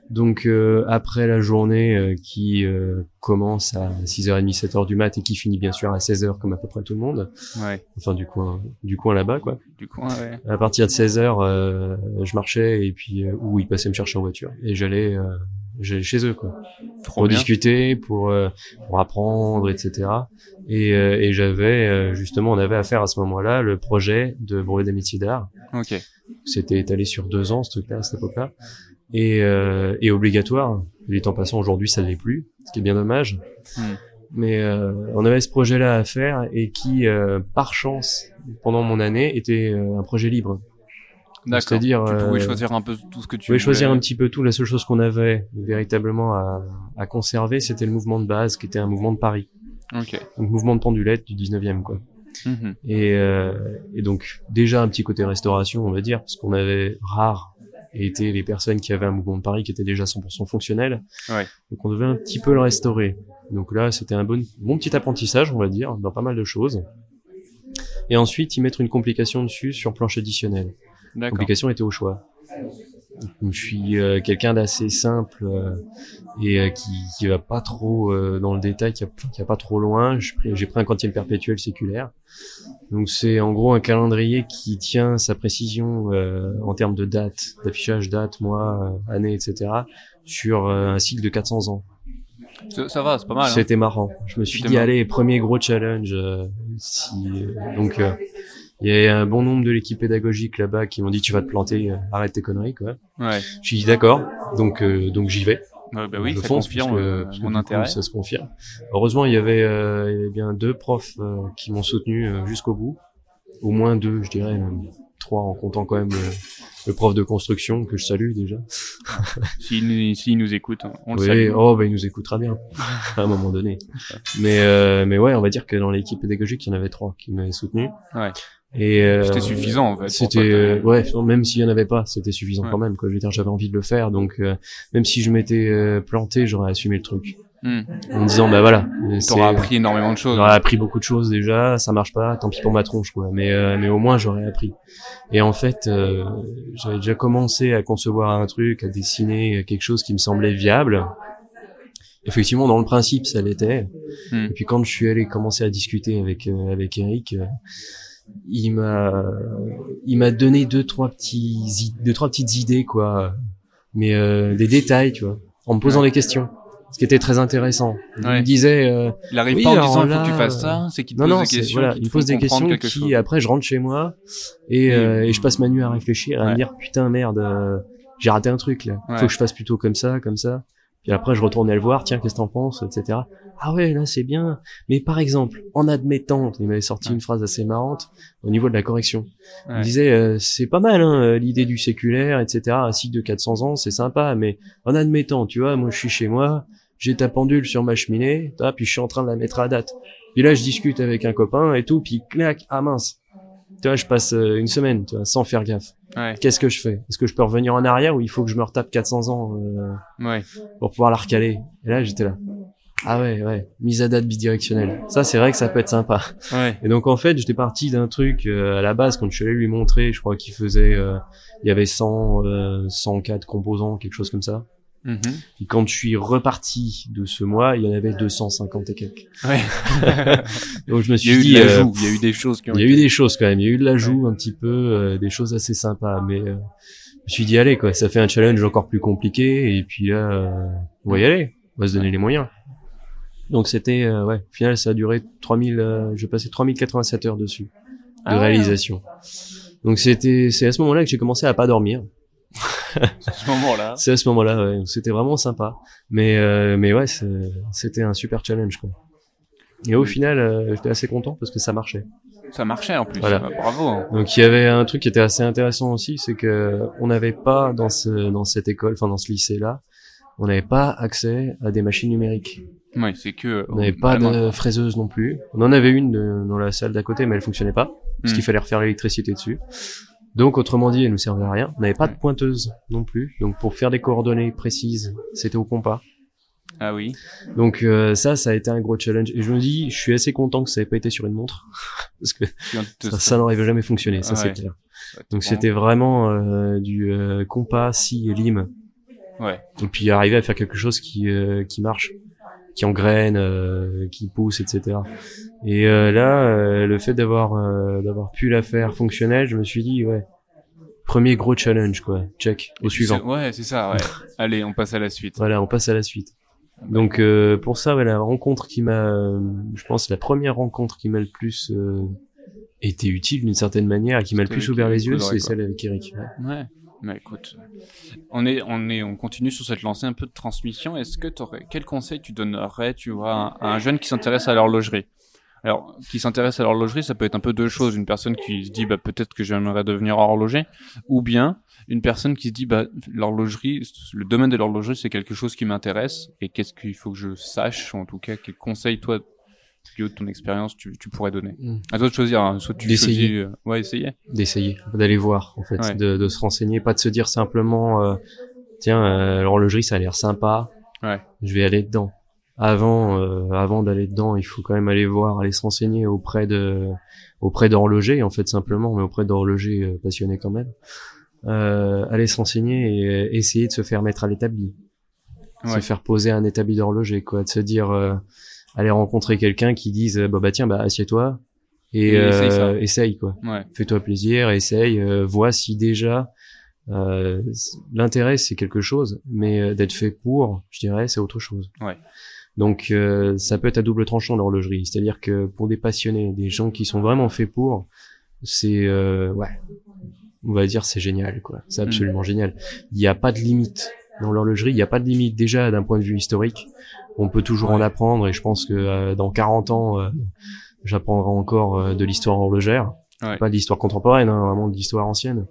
Donc euh, après la journée euh, qui euh, commence à 6h30, 7h du mat et qui finit bien sûr à 16h comme à peu près tout le monde, Ouais. enfin du coin du coin là-bas quoi. Du coup, ouais. À partir de 16h, euh, je marchais et puis euh, où ils passaient me chercher en voiture et j'allais euh, j'allais chez eux quoi Trop pour bien. discuter, pour euh, pour apprendre, etc. Et, euh, et j'avais euh, justement, on avait affaire à ce moment-là le projet de brevet des métiers d'art. Ok. C'était étalé sur deux ans ce truc-là à cette époque-là et, euh, et obligatoire. Les temps passant aujourd'hui, ça l'est plus, ce qui est bien dommage. Hmm. Mais euh, on avait ce projet-là à faire et qui, euh, par chance, pendant mon année, était un projet libre. C'est-à-dire, tu pouvais euh, choisir un peu tout ce que tu pouvais choisir un petit peu tout. La seule chose qu'on avait véritablement à, à conserver, c'était le mouvement de base, qui était un mouvement de Paris. Ok. Donc mouvement de pendulette du 19e, quoi. Mhm. Et, euh, et donc déjà un petit côté restauration, on va dire, parce qu'on avait rare étaient les personnes qui avaient un mouvement de Paris qui était déjà 100% fonctionnel. Ouais. Donc on devait un petit peu le restaurer. Donc là, c'était un bon, bon petit apprentissage, on va dire, dans pas mal de choses. Et ensuite, y mettre une complication dessus sur planche additionnelle. Complication était au choix. Donc, je suis euh, quelqu'un d'assez simple euh, et euh, qui, qui va pas trop dans le détail, qui, va pas trop loin. J'ai pris, un quantième perpétuel séculaire. Donc c'est en gros un calendrier qui tient sa précision en termes de date, d'affichage date, mois, année, etc. sur un cycle de 400 ans. Ça, ça va, c'est pas mal. Hein. C'était marrant. Je me suis dit, marrant. allez, premier gros challenge. si, donc, il y a un bon nombre de l'équipe pédagogique là-bas qui m'ont dit, tu vas te planter, euh, arrête tes conneries, quoi. Ouais. Je suis dit, d'accord. Donc, euh, donc j'y vais. Ouais, bah oui, je ça fonce, confirme parce que- euh, parce que mon coup, intérêt. ça se confirme. Heureusement, il y avait, euh, il y avait bien deux profs euh, qui m'ont soutenu jusqu'au bout. Au moins deux, je dirais, même trois en comptant quand même le, prof de construction que je salue déjà. S'il nous, écoute, on le oui, salue. oh, bah, il nous écoutera bien à un moment donné. Mais, euh, mais ouais, on va dire que dans l'équipe pédagogique, il y en avait trois qui m'avaient soutenu. Ouais. Et euh, C'était suffisant, en fait. C'était ouais, même s'il y en avait pas, c'était suffisant Ouais. quand même. Quoi. Je veux dire, j'avais envie de le faire, donc euh, même si je m'étais euh, planté, j'aurais assumé le truc Hmm. en me disant bah voilà. euh, T'auras appris énormément de choses. J'aurais appris beaucoup de choses déjà, ça marche pas, tant pis pour ma tronche quoi. Mais euh, mais au moins j'aurais appris. Et en fait, euh, j'avais déjà commencé à concevoir un truc, à dessiner quelque chose qui me semblait viable. Effectivement, dans le principe, ça l'était. Hmm. Et puis quand je suis allé commencer à discuter avec euh, avec Eric, euh, il m'a, il m'a donné deux trois petits, deux trois petites idées quoi, mais euh, des détails, tu vois, en me posant des questions, ce qui était très intéressant. Il Ouais. me disait, euh, Il arrive Oui, pas en disant il faut là, que tu fasses ça, c'est qu'il te non pose non, des questions. voilà, qui il me pose des questions qui chose. après je rentre chez moi et, Oui. euh, et je passe ma nuit à réfléchir, à Ouais. me dire putain merde, euh, j'ai raté un truc là, faut que je fasse plutôt comme ça, comme ça. Puis après je retournais le voir, tiens qu'est-ce que t'en penses, etc. Ah ouais là c'est bien, mais par exemple en admettant, il m'avait sorti Ouais. une phrase assez marrante au niveau de la correction. Il Ouais. disait euh, c'est pas mal hein, euh, l'idée du séculaire, etc. Un cycle de 400 ans c'est sympa, mais en admettant, tu vois, moi je suis chez moi, j'ai ta pendule sur ma cheminée, ah, puis je suis en train de la mettre à date. Puis là je discute avec un copain et tout, puis clac, ah mince. Tu vois, je passe euh, une semaine, tu vois, sans faire gaffe. Ouais. Qu'est-ce que je fais? Est-ce que je peux revenir en arrière ou il faut que je me retape 400 ans euh, Ouais. pour pouvoir la recaler? Et là j'étais là. Ah ouais, ouais, mise à date bidirectionnelle. Ça c'est vrai que ça peut être sympa. Ouais. Et donc en fait, j'étais parti d'un truc euh, à la base quand je suis allé lui montrer, je crois qu'il faisait euh, il y avait 100 euh, 104 composants, quelque chose comme ça. Mhm. Et quand je suis reparti de ce mois, il y en avait 250 et quelques. Ouais. Donc je me Il y suis a eu dit de euh, il y a eu des choses qui ont il y a été- eu des choses quand même, il y a eu de l'ajout un petit peu euh, des choses assez sympas mais euh, je me suis dit allez quoi, ça fait un challenge encore plus compliqué et puis là euh, on va y aller, on va se donner les moyens. Donc c'était euh, ouais, au final ça a duré 3000 euh, je passais 3087 heures dessus de Ah ouais. réalisation. Donc c'était c'est à ce moment-là que j'ai commencé à pas dormir. à ce moment-là. C'est à ce moment-là, ouais. C'était vraiment sympa. Mais euh, mais ouais, c'est- c'était un super challenge quoi. Et au Oui. final, euh, j'étais assez content parce que ça marchait. Ça marchait en plus. Voilà. Bah, Bravo. hein. Donc il y avait un truc qui était assez intéressant aussi, c'est que on n'avait pas dans ce dans cette école, enfin dans ce lycée-là, on n'avait pas accès à des machines numériques. Ouais, c'est que. On n'avait pas de fraiseuse non plus. On en avait une de- dans la salle d'à côté, mais elle fonctionnait pas parce Hmm. qu'il fallait refaire l'électricité dessus. Donc autrement dit, elle nous servait à rien. On n'avait pas de pointeuse non plus. Donc pour faire des coordonnées précises, c'était au compas. Ah oui. Donc euh, ça, ça a été un gros challenge. Et je me dis, je suis assez content que ça ait pas été sur une montre parce que ça, ça n'aurait jamais fonctionné, ça Ah c'est ouais. clair. Donc c'était vraiment euh, du euh, compas, scie et lime. Ouais. Et puis arriver à faire quelque chose qui euh, qui marche, qui engraine, euh, qui pousse, etc. Et euh, là, euh, le fait d'avoir euh, d'avoir pu la faire fonctionnelle, je me suis dit ouais, premier gros challenge quoi. Check au suivant. Ouais, c'est ça, ouais. Allez, on passe à la suite. Voilà, on passe à la suite. Donc euh, pour ça, ouais, la rencontre qui m'a, euh, je pense, la première rencontre qui m'a le plus euh, été utile d'une certaine manière et qui m'a le plus ouvert les yeux, c'est celle avec Eric. ouais. Ouais. Mais écoute, on est, on est, on continue sur cette lancée un peu de transmission. Est-ce que quel conseil tu donnerais, tu vois, à un jeune qui s'intéresse à l'horlogerie? Alors, qui s'intéresse à l'horlogerie, ça peut être un peu deux choses. Une personne qui se dit, bah, peut-être que j'aimerais devenir horloger, ou bien une personne qui se dit, bah, l'horlogerie, le domaine de l'horlogerie, c'est quelque chose qui m'intéresse, et qu'est-ce qu'il faut que je sache, en tout cas, quel conseil, toi, haut de ton expérience, tu, tu pourrais donner Mm. À toi de choisir, hein. soit tu D'essayer. choisis, euh, ouais, essayer. D'essayer, d'aller voir en fait, Ouais. de, de se renseigner, pas de se dire simplement, euh, tiens, euh, l'horlogerie ça a l'air sympa, Ouais. je vais aller dedans. Avant, avant d'aller dedans, il faut quand même aller voir, aller se renseigner auprès de, auprès d'horlogers en fait simplement, mais auprès d'horlogers passionnés quand même. Aller se renseigner et essayer de se faire mettre à l'établi, se faire poser un établi d'horloger, quoi, de se dire, euh, aller rencontrer quelqu'un qui dise, bah, bah tiens, bah assieds-toi et, Et essaye ça. euh, essaye quoi Ouais. fais-toi plaisir, essaye, euh, vois si déjà euh, l'intérêt c'est quelque chose, mais euh, d'être fait pour, je dirais, c'est autre chose. Ouais. Donc euh, ça peut être à double tranchant l'horlogerie, c'est-à-dire que pour des passionnés, des gens qui sont vraiment faits pour, c'est euh, ouais, on va dire c'est génial quoi, c'est Mm. absolument génial. Il n'y a pas de limite dans l'horlogerie, il n'y a pas de limite déjà d'un point de vue historique. On peut toujours en apprendre et je pense que euh, dans 40 ans, euh, j'apprendrai encore euh, de l'histoire horlogère Ouais. pas de l'histoire contemporaine, hein, vraiment de l'histoire ancienne.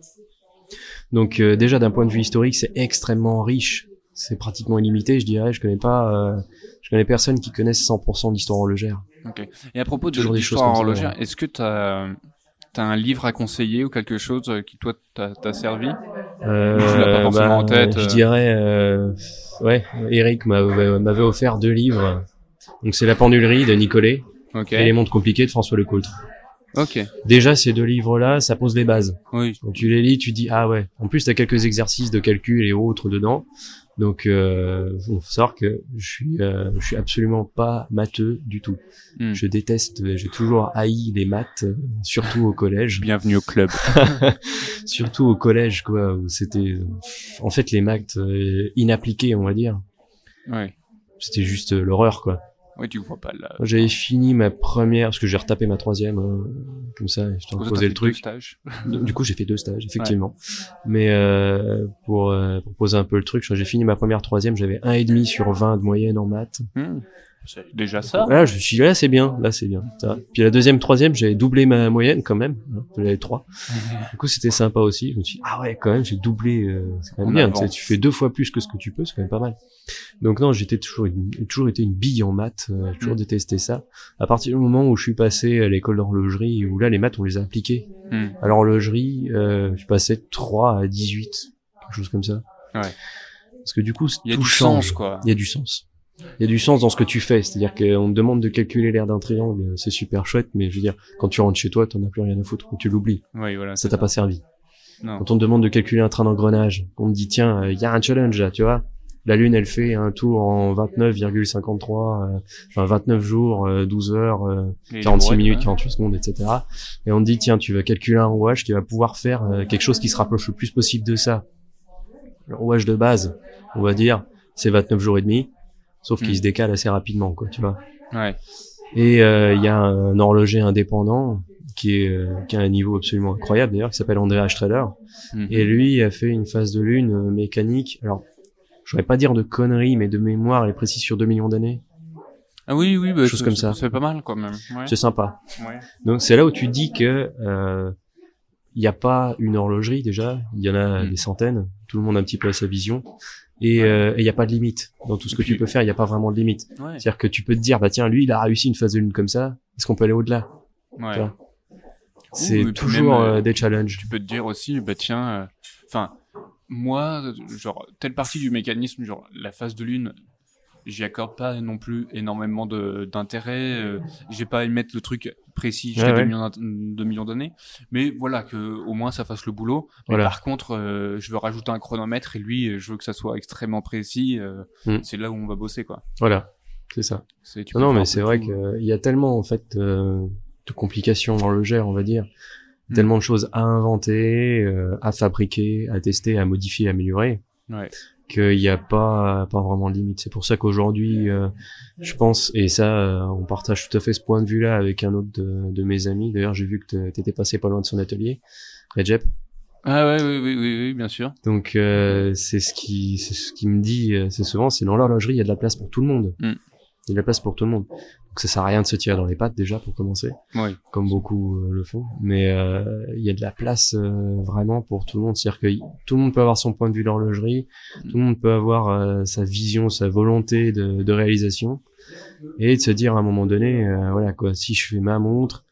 Donc euh, déjà d'un point de vue historique, c'est extrêmement riche. C'est pratiquement illimité, je dirais. Je connais pas, euh, je connais personne qui connaisse 100% d'histoire horlogère. Ok. Et à propos de l'histoire horlogère, est-ce que t'as as un livre à conseiller ou quelque chose euh, qui toi t'a servi? Euh, Tu l'as pas forcément en tête, Je euh. dirais, euh, ouais, Eric m'avait m'avait offert deux livres. Donc c'est La pendulerie de Nicolet et Les montres compliquées de François Lecoultre. Ok. Déjà ces deux livres-là, ça pose les bases. Oui. Quand tu les lis, tu dis ah ouais. En plus, t'as quelques exercices de calcul et autres dedans. Donc, euh, faut savoir que je suis, euh, je suis absolument pas matheux du tout. Hmm. Je déteste, j'ai toujours haï les maths, euh, surtout au collège. Bienvenue au club. surtout au collège, quoi, où c'était, en fait, les maths euh, inappliquées, on va dire. Ouais. C'était juste euh, l'horreur, quoi. Ouais, tu vois pas là. J'avais fini ma première, parce que j'ai retapé ma troisième, hein, comme ça, histoire de poser le truc. Du coup, j'ai fait deux stages, effectivement. Mais euh, pour, euh, pour poser un peu le truc, j'ai fini ma première troisième, j'avais un et demi sur 20 de moyenne en maths. Hmm. C'est déjà ça. Là, je suis là, c'est bien, là, c'est bien. Ça. Puis la deuxième, troisième, j'avais doublé ma moyenne quand même. hein, J'avais trois. Du coup, c'était sympa aussi. Je me suis dit, ah ouais, quand même, j'ai doublé. euh, c'est quand même bien. Tu, sais, avance. tu fais deux fois plus que ce que tu peux, c'est quand même pas mal. Donc non, j'étais toujours, une- j'ai toujours été une bille en maths. euh, j'ai toujours Mm. détesté ça. À partir du moment où je suis passé à l'école d'horlogerie, où là, les maths, on les a appliquées. Hmm. À l'horlogerie, euh, je passais de 3 à 18, quelque chose comme ça. Ouais. Parce que du coup, Il y a tout du change. sens, quoi. Il y a du sens. Il y a du sens dans ce que tu fais. C'est-à-dire qu'on te demande de calculer l'air d'un triangle, c'est super chouette, mais je veux dire, quand tu rentres chez toi, t'en as plus rien à foutre, ou tu l'oublies. Oui, voilà. Ça t'a pas servi. Non. Quand on te demande de calculer un train d'engrenage, on te dit, tiens, il y a un challenge là, tu vois. La Lune, elle fait un tour en 29,53, euh, enfin 29 jours, euh, 12 heures, euh, Et 46 ouais, minutes, ouais. 48 secondes, etc. Et on te dit, tiens, tu vas calculer un rouage qui va pouvoir faire euh, quelque chose qui se rapproche le plus possible de ça. Le rouage de base, on va dire, c'est 29 jours et demi, sauf qu'il Mm. se décale assez rapidement, quoi, tu vois. Ouais. Et euh, il y a un horloger indépendant qui est euh, qui a un niveau absolument incroyable d'ailleurs, qui s'appelle Andrea Strader. Mhm. Et lui a fait une phase de lune euh, mécanique. Alors, je vais pas dire de conneries, mais de mémoire, elle est précise sur 2 millions d'années. Ah oui, oui, bah, Chose comme ça. C'est pas mal, quand même. Ouais. C'est sympa. Ouais. Donc c'est là où tu dis que euh, il n'y a pas une horlogerie déjà, il y en a Mm. des centaines, tout le monde a un petit peu à sa vision, et Ouais. euh, il n'y a pas de limite dans tout ce que puis- tu peux faire, il n'y a pas vraiment de limite. Ouais. C'est-à-dire que tu peux te dire bah tiens lui il a réussi une phase de lune comme ça, est-ce qu'on peut aller au-delà? Ouais. C'est toujours même, euh, euh, des challenges. tu peux te dire aussi, bah tiens, euh, enfin, moi, genre, telle partie du mécanisme, genre, la phase de lune, j'y accorde pas non plus énormément de d'intérêt. Euh, j'ai pas à mettre le truc précis jusqu'à 2 ouais. millions, d'int- 2 millions d'années. Mais voilà, que au moins ça fasse le boulot. Mais Voilà. par contre, euh, je veux rajouter un chronomètre et lui, je veux que ça soit extrêmement précis. euh, Mm. C'est là où on va bosser, quoi. Voilà, c'est ça. Non, mais c'est vrai qu'il y a tellement en fait euh, de complications horlogères, on va dire, Mm. tellement de choses à inventer, euh, à fabriquer, à tester, à modifier, à améliorer. Ouais. Qu'il n'y a pas pas vraiment de limite. C'est pour ça qu'aujourd'hui, euh, je pense, et ça, euh, on partage tout à fait ce point de vue-là avec un autre de, de mes amis. D'ailleurs, j'ai vu que t'étais passé pas loin de son atelier, Recep? Ah ouais, oui, oui, oui, oui, bien sûr. Donc euh, c'est ce qui c'est ce qui me dit, c'est souvent, c'est dans l'horlogerie, il y a de la place pour tout le monde. Mm. Il y a de la place pour tout le monde. Donc ça sert à rien de se tirer dans les pattes déjà pour commencer, Oui. comme beaucoup euh, le font. Mais euh, il y a de la place euh, vraiment pour tout le monde. C'est-à-dire que tout le monde peut avoir son point de vue d'horlogerie, tout le monde peut avoir euh, sa vision, sa volonté de, de réalisation, et de se dire à un moment donné, euh, voilà quoi, si je fais ma montre,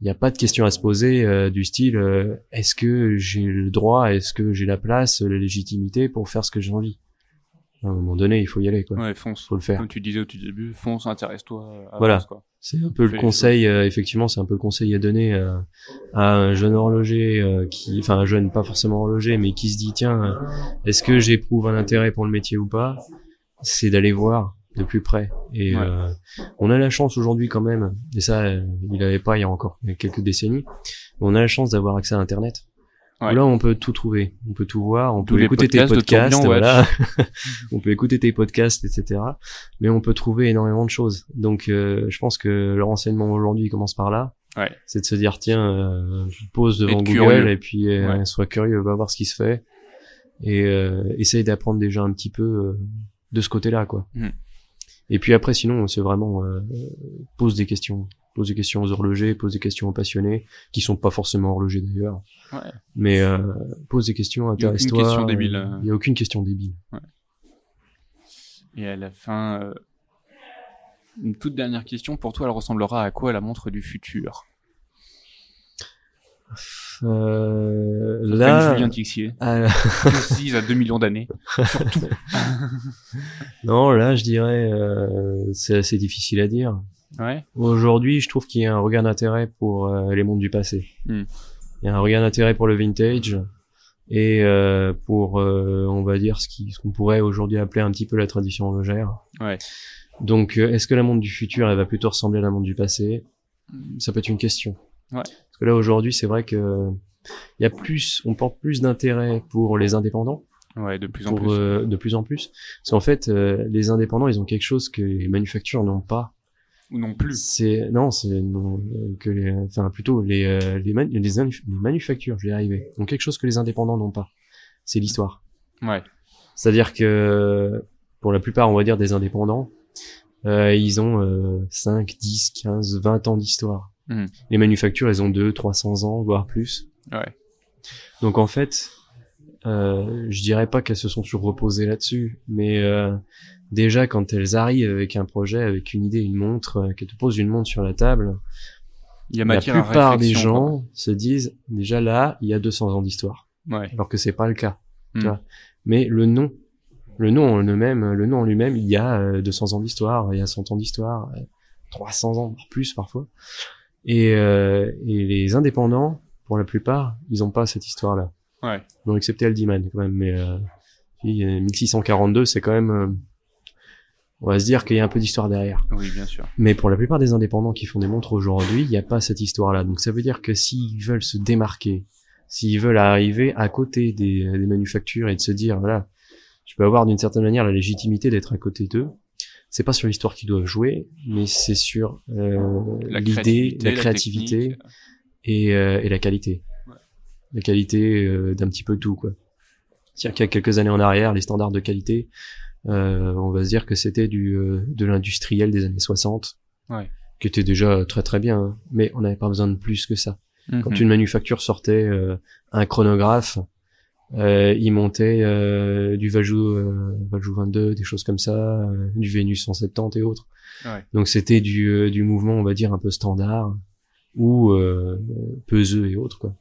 il n'y a pas de question à se poser euh, du style euh, est-ce que j'ai le droit, est-ce que j'ai la place, la légitimité pour faire ce que j'ai envie? À un moment donné, il faut y aller quoi, Ouais, fonce. faut le faire. Comme tu disais au tout début, fonce, intéresse-toi. avance, Voilà. C'est un peu le conseil, euh, effectivement, c'est un peu le conseil à donner euh, à un jeune horloger euh, qui, enfin un jeune pas forcément horloger, mais qui se dit tiens, euh, est-ce que j'éprouve un intérêt pour le métier ou pas? C'est d'aller voir de plus près. Et Ouais. euh, on a la chance aujourd'hui quand même, et ça, euh, il avait pas il y a encore quelques décennies, on a la chance d'avoir accès à Internet. Ouais. Là, on peut tout trouver, on peut tout voir, on Tous peut écouter tes podcasts voilà. on peut écouter tes podcasts, etc. Mais on peut trouver énormément de choses. Donc, euh, je pense que le renseignement aujourd'hui commence par là. Ouais. C'est de se dire, tiens, euh, pose devant Google curieux. et puis euh, Ouais. sois curieux, va voir ce qui se fait et euh, essaye d'apprendre déjà un petit peu euh, de ce côté-là, quoi. Mhm. Et puis après, sinon, c'est vraiment euh, pose des questions, pose des questions aux horlogers, pose des questions aux passionnés qui sont pas forcément horlogers d'ailleurs. Ouais. Mais euh, pose des questions, Y a aucune intéresse-toi. question débile, euh. Il y a aucune question débile. Et à la fin, euh, une toute dernière question. Pour toi, elle ressemblera à quoi la montre du futur? Euh, Là, Julien Tixier, à 2 millions d'années. Surtout. non, là, je dirais, euh, c'est assez difficile à dire. Ouais. Aujourd'hui, je trouve qu'il y a un regain d'intérêt pour euh, les mondes du passé. Hmm. Il y a un regain d'intérêt pour le vintage, et euh, pour, euh, on va dire, ce qu'on pourrait aujourd'hui appeler un petit peu la tradition. Ouais. Donc, est-ce que la montre du futur, elle va plutôt ressembler à la montre du passé? Ça peut être une question. Ouais. Parce que là, aujourd'hui, c'est vrai que il y a plus, on porte plus d'intérêt pour les indépendants, Ouais, de plus en plus. de plus en plus. Parce qu'en fait, les indépendants, ils ont quelque chose que les manufactures n'ont pas. Ou non plus. C'est non, c'est que les, enfin plutôt les euh, les, manu- les, les manufactures, je vais y arriver. ont quelque chose que les indépendants n'ont pas. C'est l'histoire. Ouais. C'est-à-dire que pour la plupart, on va dire des indépendants, euh, ils ont euh, 5, 10, 15, 20 ans d'histoire. Mhm. Les manufactures, elles ont 2, 300 ans, voire plus. Ouais. Donc en fait, euh, je dirais pas qu'elles se sont toujours reposées là-dessus, mais euh, déjà quand elles arrivent avec un projet, avec une idée, une montre, euh, qu'elles te posent une montre sur la table, Il y a la à plupart des gens se disent déjà là, il y a 200 ans d'histoire. Ouais. alors que c'est pas le cas. tu Hmm. vois. Mais le nom, le nom en lui-même, le nom en lui-même, il y a euh, 200 ans d'histoire, il y a 100 ans d'histoire, euh, 300 ans, voire plus parfois. Et, euh, et les indépendants, pour la plupart, ils ont pas cette histoire-là. Ouais. Bon, excepté Aldiman quand même, mais euh, puis, euh, 1642, c'est quand même, euh, on va se dire qu'il y a un peu d'histoire derrière. Oui, bien sûr. Mais pour la plupart des indépendants qui font des montres aujourd'hui, il n'y a pas cette histoire-là. Donc ça veut dire que s'ils veulent se démarquer, s'ils veulent arriver à côté des, des manufactures et de se dire, voilà, je peux avoir d'une certaine manière la légitimité d'être à côté d'eux, c'est pas sur l'histoire qu'ils doivent jouer, mais c'est sur euh, l'idée, la créativité et, euh, et la qualité. Ouais. La qualité euh, d'un petit peu tout, quoi. C'est-à-dire qu'il y a quelques années en arrière, les standards de qualité, euh, on va se dire que c'était du euh, de l'industriel des années 60, Ouais. qui était déjà très très bien, hein. mais on n'avait pas besoin de plus que ça. Quand Mhm. une manufacture sortait euh, un chronographe, euh, il montait euh, du Valjoux, euh, Valjoux 22, des choses comme ça, du Vénus 170 et autres. Ouais. Donc c'était du, du mouvement, on va dire, un peu standard, ou euh, peseux et autres, quoi.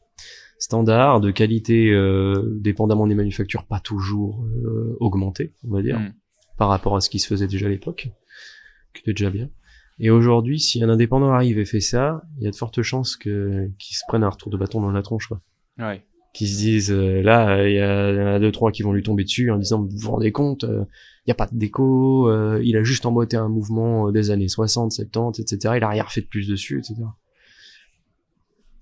Standard, de qualité, euh, dépendamment des manufactures, pas toujours euh, augmenté, on va dire, Mhm. par rapport à ce qui se faisait déjà à l'époque, qui était déjà bien. Et aujourd'hui, si un indépendant arrive et fait ça, il y a de fortes chances que qu'ils se prennent un retour de bâton dans la tronche, quoi. Ouais. Qui se disent, euh, là, euh, il y, en a deux trois qui vont lui tomber dessus en disant, vous vous rendez compte, euh, il y a pas de déco, euh, il a juste emboîté un mouvement euh, des années 60, 70, etc. Il a rien refait de plus dessus, etc.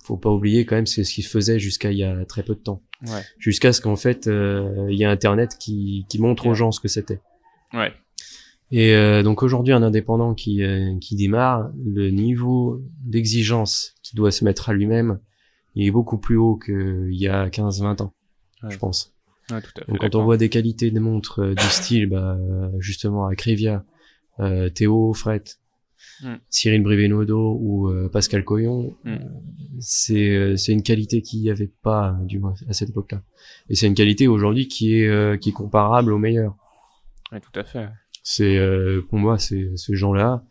Faut pas oublier quand même, c'est ce qui se faisait jusqu'à il y a très peu de temps. Ouais. Jusqu'à ce qu'en fait, euh, il y a Internet qui, qui montre aux gens ce que c'était. Ouais. Et euh, donc aujourd'hui, un indépendant qui, euh, qui démarre, le niveau d'exigence qu'il doit se mettre à lui-même, il est beaucoup plus haut qu'il y a 15-20 ans, Ouais. je pense. Ouais, tout à fait. Donc quand on voit des qualités de montres euh, du style, bah, euh, justement à Crivia, euh, Théo Fret, Mm. Cyril Brivenodo ou euh, Pascal Coyon, Mm. euh, c'est euh, c'est une qualité qu'il n'y avait pas du moins à cette époque-là. Et c'est une qualité aujourd'hui qui est qui est comparable aux meilleurs. Ouais, tout à fait. C'est pour moi, c'est ce gens-là.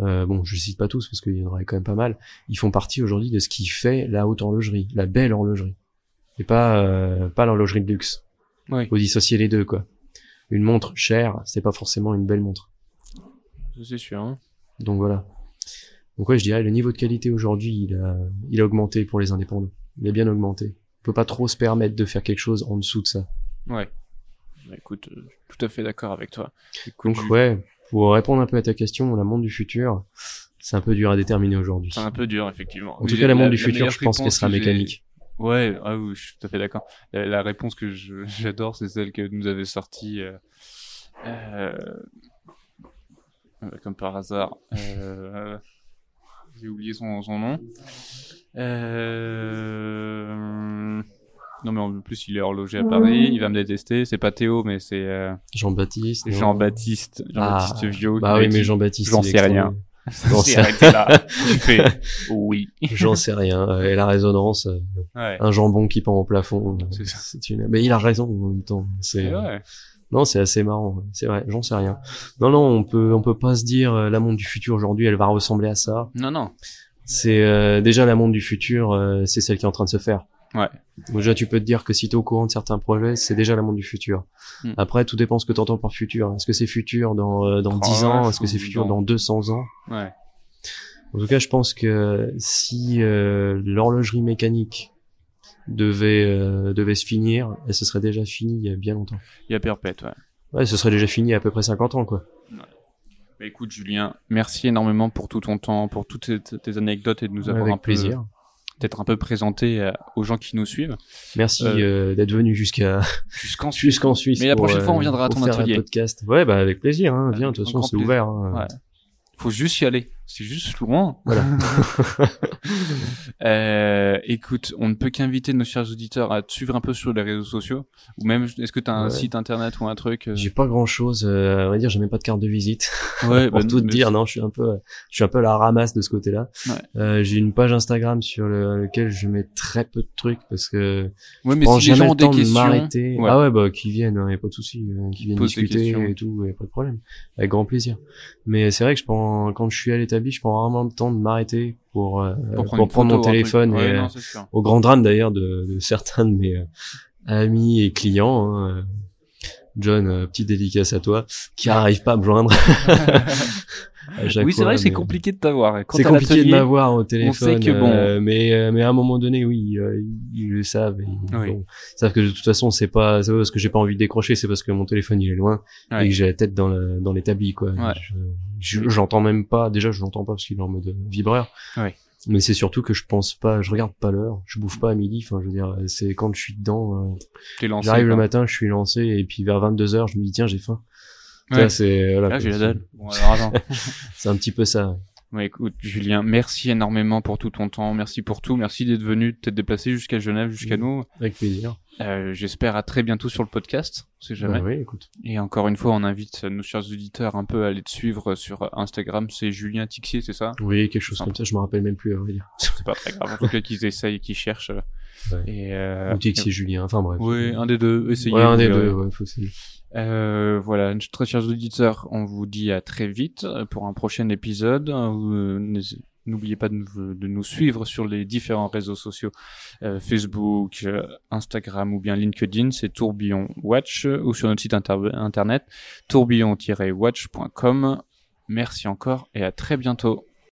Euh, bon, je cite pas tous parce qu'il y en aurait quand même pas mal. Ils font partie aujourd'hui de ce qui fait la haute horlogerie, la belle horlogerie, et pas euh, pas l'horlogerie de luxe. Oui. Faut dissocier les deux, quoi. Une montre chère, c'est pas forcément une belle montre. C'est sûr. Hein. Donc voilà. Donc ouais, je dirais le niveau de qualité aujourd'hui, il a il a augmenté pour les indépendants. Il a bien augmenté. On peut pas trop se permettre de faire quelque chose en dessous de ça. Ouais. Écoute, euh, je suis tout à fait d'accord avec toi. Écoute, Donc je- ouais, pour répondre un peu à ta question, la montre du futur, c'est un peu dur à déterminer aujourd'hui. C'est un peu dur, effectivement. En tout cas, la montre la- du la futur, je pense qu'elle sera mécanique. Ouais, ah oui, je suis tout à fait d'accord. La, la réponse que j'adore, c'est celle que nous avait sortie, euh, euh, comme par hasard. Euh, J'ai oublié son, son nom. Euh, non, mais en plus, il est horloger à Paris. Il va me détester. C'est pas Théo, mais c'est euh, Jean-Baptiste. Jean-Baptiste. Jean-Baptiste Ah, Viau. Bah oui, m'a mais Jean-Baptiste. J'en sais rien. J'en sais- arrêté là. Tu fais oui. J'en sais rien. Euh, Et la résonance, euh, Ouais. un jambon qui pend au plafond. euh, C'est une. Mais il a raison en même temps. C'est. Ouais. Non, c'est assez marrant. C'est vrai. J'en sais rien. Non, non, on peut, on peut pas se dire euh, la montre du futur aujourd'hui, elle va ressembler à ça. Non, non. C'est euh, déjà la montre du futur, euh, c'est celle qui est en train de se faire. Ouais. Déjà, tu peux te dire que si t'es au courant de certains projets, c'est déjà la montre du futur. Mm. Après, tout dépend ce que t'entends par futur. Est-ce que c'est futur dans, euh, dans Oh, 10 ans? Est-ce que c'est futur dans- dans 200 ans? Ouais. En tout cas, je pense que si euh, l'horlogerie mécanique devait euh, devait se finir, et ce serait déjà fini il y a bien longtemps. Il y a perpète, ouais. Ouais, ce serait déjà fini il y a à peu près 50 ans, quoi. Bah, écoute, Julien, merci énormément pour tout ton temps, pour toutes tes, tes anecdotes et de nous avoir Avec un plaisir. peut-être un peu présenté euh, aux gens qui nous suivent. Merci Euh, euh, d'être venu jusqu'à Jusqu'en Suisse. jusqu'en Suisse. Mais la pour, prochaine fois, on viendra à ton faire un atelier. podcast. Ouais, bah avec plaisir. Hein. Viens, de toute façon, c'est ouvert. Hein. Ouais. Faut juste y aller. C'est juste loin. Voilà. Euh, écoute, on ne peut qu'inviter nos chers auditeurs à te suivre un peu sur les réseaux sociaux. Ou même, est-ce que tu as un Ouais. site internet ou un truc euh, J'ai pas grand chose. à vrai dire, j'ai même pas de carte de visite. Ouais, pour bah, tout te mais dire, non, je suis un peu, je suis un peu à la ramasse de ce côté-là. Ouais. Euh, j'ai une page Instagram sur le- lequel je mets très peu de trucs parce que Ouais, mais je prends si les jamais ont le des temps de m'arrêter. ouais. Ah ouais, bah qui viennent, hein, y a pas de souci, euh, qui viennent discuter et tout, y a pas de problème, avec grand plaisir. Mais c'est vrai que je prends, quand je suis à je prends rarement le temps de m'arrêter pour euh, pour prendre, une prendre photo, mon téléphone Ouais, et euh, non, au grand drame d'ailleurs de, de certains de mes euh, amis et clients. hein, John, petite dédicace à toi, qui arrive pas à me joindre. Oui, c'est vrai que c'est compliqué de t'avoir. C'est compliqué de m'avoir au téléphone. que bon- euh, mais euh, mais à un moment donné, oui, euh, ils, le savent. Ils, Oui. bon, ils savent que de toute façon, c'est pas, c'est pas parce que j'ai pas envie de décrocher, c'est parce que mon téléphone il est loin Ouais. et que j'ai la tête dans le, dans l'établi quoi. Ouais. Je- je- j'entends même pas. Déjà, je l'entends pas parce qu'il est en mode vibreur. Ouais. Mais c'est surtout que je pense pas, je regarde pas l'heure, je bouffe pas à midi. Enfin, je veux dire, c'est quand je suis dedans. euh. J'arrive le matin, je suis lancé et puis vers 22 h je me dis tiens j'ai faim. Ouais. Ça, c'est voilà, Là, quoi, j'ai la c'est- dalle. Bon, alors attends. C'est un petit peu ça. Ouais, écoute, Julien, merci énormément pour tout ton temps, merci pour tout, merci d'être venu, de t'être déplacé jusqu'à Genève, jusqu'à Mm. nous. Avec plaisir. Euh, J'espère à très bientôt sur le podcast, on sait jamais. Bah oui, écoute. Et encore une fois, on invite nos chers auditeurs un peu à aller te suivre sur Instagram. C'est Julien Tixier, c'est ça? Oui, quelque chose comme ça. Je me rappelle même plus à vrai dire. C'est pas très grave. En tout cas, qu'ils essayent, qu'ils cherchent. Ouais. Et euh, Ou c'est Julien. Enfin bref. Oui, un des deux. Essayez. Ouais, un des deux. Ouais, faut essayer. Euh, voilà, très chers auditeurs, on vous dit à très vite euh, pour un prochain épisode. Euh, n'hés- N'oubliez pas de nous, suivre sur les différents réseaux sociaux euh, Facebook, euh, Instagram ou bien LinkedIn, c'est Tourbillon Watch euh, ou sur notre site inter- internet tourbillon-watch.com. Merci encore et à très bientôt.